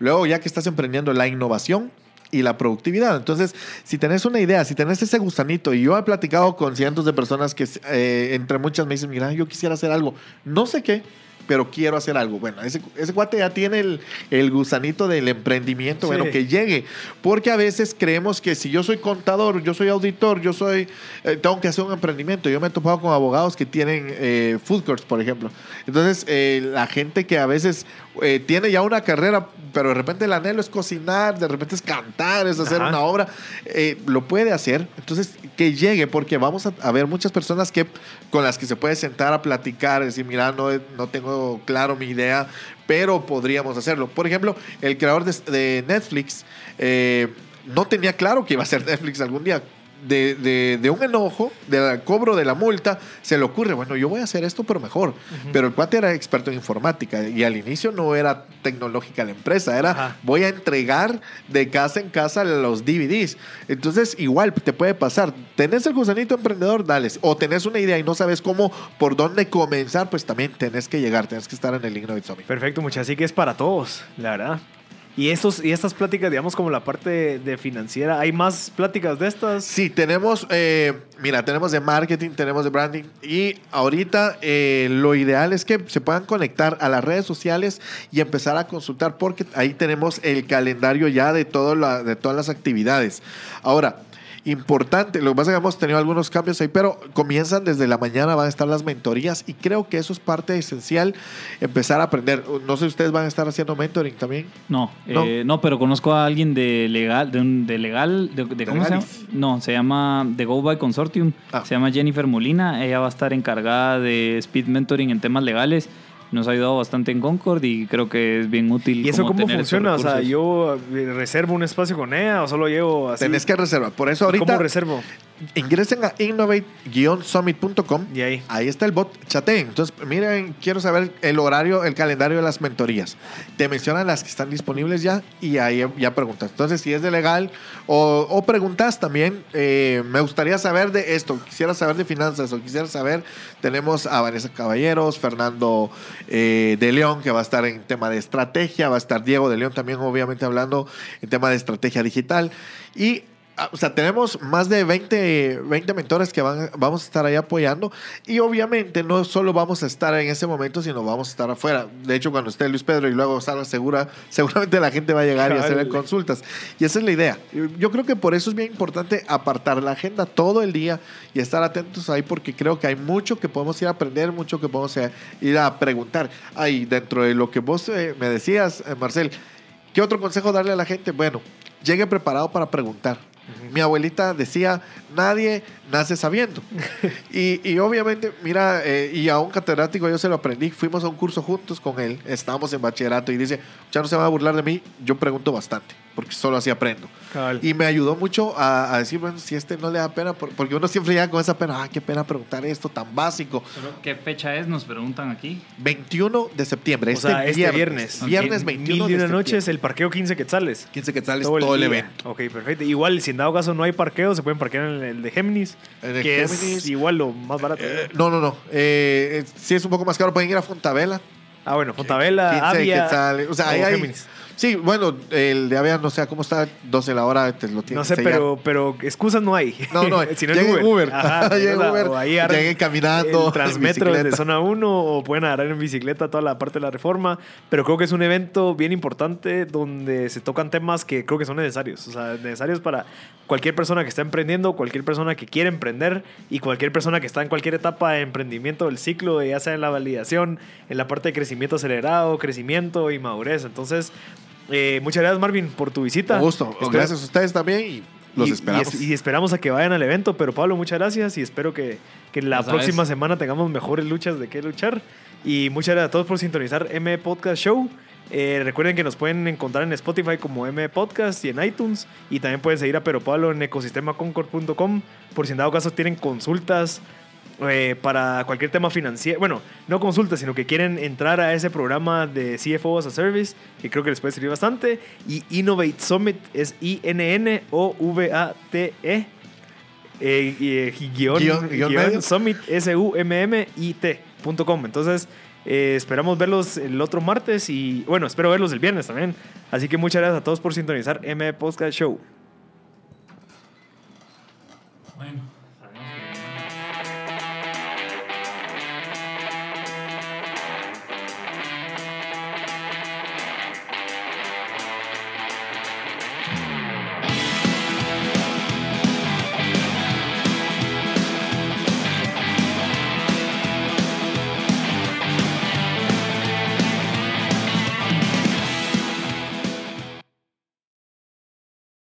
[SPEAKER 3] Luego, ya que estás emprendiendo, la innovación y la productividad. Entonces, si tenés una idea, si tenés ese gusanito, y yo he platicado con cientos de personas que, eh, entre muchas, me dicen, mira, yo quisiera hacer algo, no sé qué, pero quiero hacer algo. Bueno, ese, ese cuate ya tiene el, el gusanito del emprendimiento,
[SPEAKER 1] Sí.
[SPEAKER 3] bueno, que llegue. Porque a veces creemos que si yo soy contador, yo soy auditor, yo soy, eh, tengo que hacer un emprendimiento. Yo me he topado con abogados que tienen eh, food courts, por ejemplo. Entonces, eh, la gente que a veces eh, tiene ya una carrera, pero de repente el anhelo es cocinar, de repente es cantar, es hacer
[SPEAKER 1] Ajá.
[SPEAKER 3] una obra, eh, lo puede hacer. Entonces, que llegue, porque vamos a, a ver muchas personas que con las que se puede sentar a platicar, decir, mira, no, no tengo claro mi idea, pero podríamos hacerlo. Por ejemplo, el creador de, de Netflix eh, no tenía claro que iba a ser Netflix algún día. De, de- de un enojo, del cobro de la multa, se le ocurre, bueno, yo voy a hacer esto, pero mejor. Pero el cuate era experto en informática y al inicio no era tecnológica la empresa, era
[SPEAKER 1] Ajá.
[SPEAKER 3] voy a entregar de casa en casa los DVDs. Entonces, igual te puede pasar. Tenés el gusanito emprendedor, dale. O tenés una idea y no sabes cómo, por dónde comenzar, pues también tenés que llegar, tenés que estar en el Summit.
[SPEAKER 1] Perfecto, muchachos. Así que es para todos, la verdad. Y, estos, y estas pláticas, digamos, como la parte de financiera, ¿hay más pláticas de estas?
[SPEAKER 3] Sí, tenemos, eh, mira, tenemos de marketing, tenemos de branding y ahorita eh, lo ideal es que se puedan conectar a las redes sociales y empezar a consultar porque ahí tenemos el calendario ya de, todo la, de todas las actividades. Ahora, importante, lo que pasa es que hemos tenido algunos cambios ahí, pero comienzan desde la mañana, van a estar las mentorías y creo que eso es parte esencial, empezar a aprender. No sé si ustedes van a estar haciendo mentoring también.
[SPEAKER 2] No,
[SPEAKER 3] No.
[SPEAKER 2] eh, no, pero conozco a alguien de legal, de, un, de legal, de, de- ¿cómo se llama? No, se llama The Go By Consortium,
[SPEAKER 3] Ah.
[SPEAKER 2] se llama Jennifer Molina, ella va a estar encargada de speed mentoring en temas legales, nos ha ayudado bastante en Concord y creo que es bien útil.
[SPEAKER 1] ¿Y eso cómo funciona? O sea, yo eh, reservo un espacio con ella o solo llevo así.
[SPEAKER 3] Tenés que reservar. Por eso ahorita
[SPEAKER 1] ¿Cómo reservo?
[SPEAKER 3] ingresen a innovate-summit.com.
[SPEAKER 1] Y ahí.
[SPEAKER 3] Ahí está el bot, chateen. Entonces, miren, quiero saber el horario, el calendario de las mentorías. Te mencionan las que están disponibles ya y ahí ya preguntas. Entonces, si es de legal o, o preguntas también, eh, me gustaría saber de esto, quisiera saber de finanzas o quisiera saber, tenemos a Vanessa Caballeros, Fernando eh, de León, que va a estar en tema de estrategia, va a estar Diego de León también, obviamente, hablando en tema de estrategia digital. Y O sea, tenemos más de 20, 20 mentores que van, vamos a estar ahí apoyando. Y obviamente no solo vamos a estar en ese momento, sino vamos a estar afuera. De hecho, cuando esté Luis Pedro y luego salga segura, seguramente la gente va a llegar y
[SPEAKER 1] Cabal.
[SPEAKER 3] hacer consultas. Y esa es la idea. Yo creo que por eso es bien importante apartar la agenda todo el día y estar atentos ahí porque creo que hay mucho que podemos ir a aprender, mucho que podemos eh, ir a preguntar. Ahí, dentro de lo que vos eh, me decías, eh, Marcel, ¿qué otro consejo darle a la gente? Bueno, llegue preparado para preguntar. Mi abuelita decía, nadie nace sabiendo. y, y obviamente, mira, eh, y a un catedrático yo se lo aprendí, fuimos a un curso juntos con él, estábamos en bachillerato y dice, ya no se va a burlar de mí, yo pregunto bastante, porque solo así aprendo.
[SPEAKER 1] Cabal.
[SPEAKER 3] Y me ayudó mucho a, a decir, bueno, si este no le da pena, por- porque uno siempre llega con esa pena, ah, qué pena preguntar esto tan básico.
[SPEAKER 2] Pero, ¿Qué fecha es? Nos preguntan aquí.
[SPEAKER 3] 21 de septiembre,
[SPEAKER 1] O
[SPEAKER 3] este,
[SPEAKER 1] sea, este
[SPEAKER 3] viernes.
[SPEAKER 1] viernes.
[SPEAKER 3] Viernes
[SPEAKER 1] Ok,
[SPEAKER 3] 21
[SPEAKER 1] Mil y
[SPEAKER 3] de
[SPEAKER 1] una noches,
[SPEAKER 3] septiembre.
[SPEAKER 1] el parqueo 15 quetzales.
[SPEAKER 3] 15 que sales todo, el,
[SPEAKER 1] día.
[SPEAKER 3] evento.
[SPEAKER 1] Ok, perfecto. Igual, si en dado caso no hay parqueo, se pueden parquear en el de Géminis,
[SPEAKER 3] el
[SPEAKER 1] que
[SPEAKER 3] Géminis.
[SPEAKER 1] es igual lo más barato.
[SPEAKER 3] Eh, no, no, no. Eh, eh, si es un poco más caro, pueden ir a Fontavela.
[SPEAKER 1] ah, bueno, Fontavela,
[SPEAKER 3] 15
[SPEAKER 1] Avia.
[SPEAKER 3] O sea, ahí hay-
[SPEAKER 1] Géminis.
[SPEAKER 3] Sí, bueno, el de Avia no sé cómo está, 12 la hora, te lo tiene
[SPEAKER 1] No sé,
[SPEAKER 3] que
[SPEAKER 1] pero, pero excusas no hay.
[SPEAKER 3] No, no,
[SPEAKER 1] si no en Uber.
[SPEAKER 3] Uber.
[SPEAKER 1] Ajá,
[SPEAKER 3] Uber,
[SPEAKER 1] o ahí agarran
[SPEAKER 3] lleguen caminando,
[SPEAKER 1] El
[SPEAKER 3] en
[SPEAKER 1] transmetro de zona 1 o pueden agarrar en bicicleta toda la parte de la reforma. Pero creo que es un evento bien importante donde se tocan temas que creo que son necesarios. O sea, necesarios para cualquier persona que está emprendiendo, cualquier persona que quiere emprender y cualquier persona que está en cualquier etapa de emprendimiento del ciclo, ya sea en la validación, en la parte de crecimiento acelerado, crecimiento y madurez. Entonces, eh, muchas gracias Marvin por tu visita.
[SPEAKER 3] Con gusto.
[SPEAKER 1] Espero-
[SPEAKER 3] Gracias a ustedes también y los
[SPEAKER 1] y-
[SPEAKER 3] esperamos.
[SPEAKER 1] Y, y esperamos a que vayan al evento. Pero Pablo, muchas gracias y espero que, que la próxima semana tengamos mejores luchas de qué luchar. Y muchas gracias a todos por sintonizar M Podcast Show. Eh, recuerden que nos pueden encontrar en Spotify como M Podcast y en iTunes. Y también pueden seguir a Pero Pablo en ecosistemaconcord.com por si en dado caso tienen consultas eh, para cualquier tema financiero. Bueno, no consultas, sino que quieren entrar a ese programa de CFO as a Service, que creo que les puede servir bastante. Y Innovate Summit es I-N-N-O-V-A-T-E. eh, eh, guion, Guión-
[SPEAKER 3] guion
[SPEAKER 1] guion
[SPEAKER 3] medio.
[SPEAKER 1] Summit S-U-M-M-I-T.com. Entonces, eh, esperamos verlos el otro martes y, bueno, espero verlos el viernes también. Así que muchas gracias a todos por sintonizar M Podcast Show.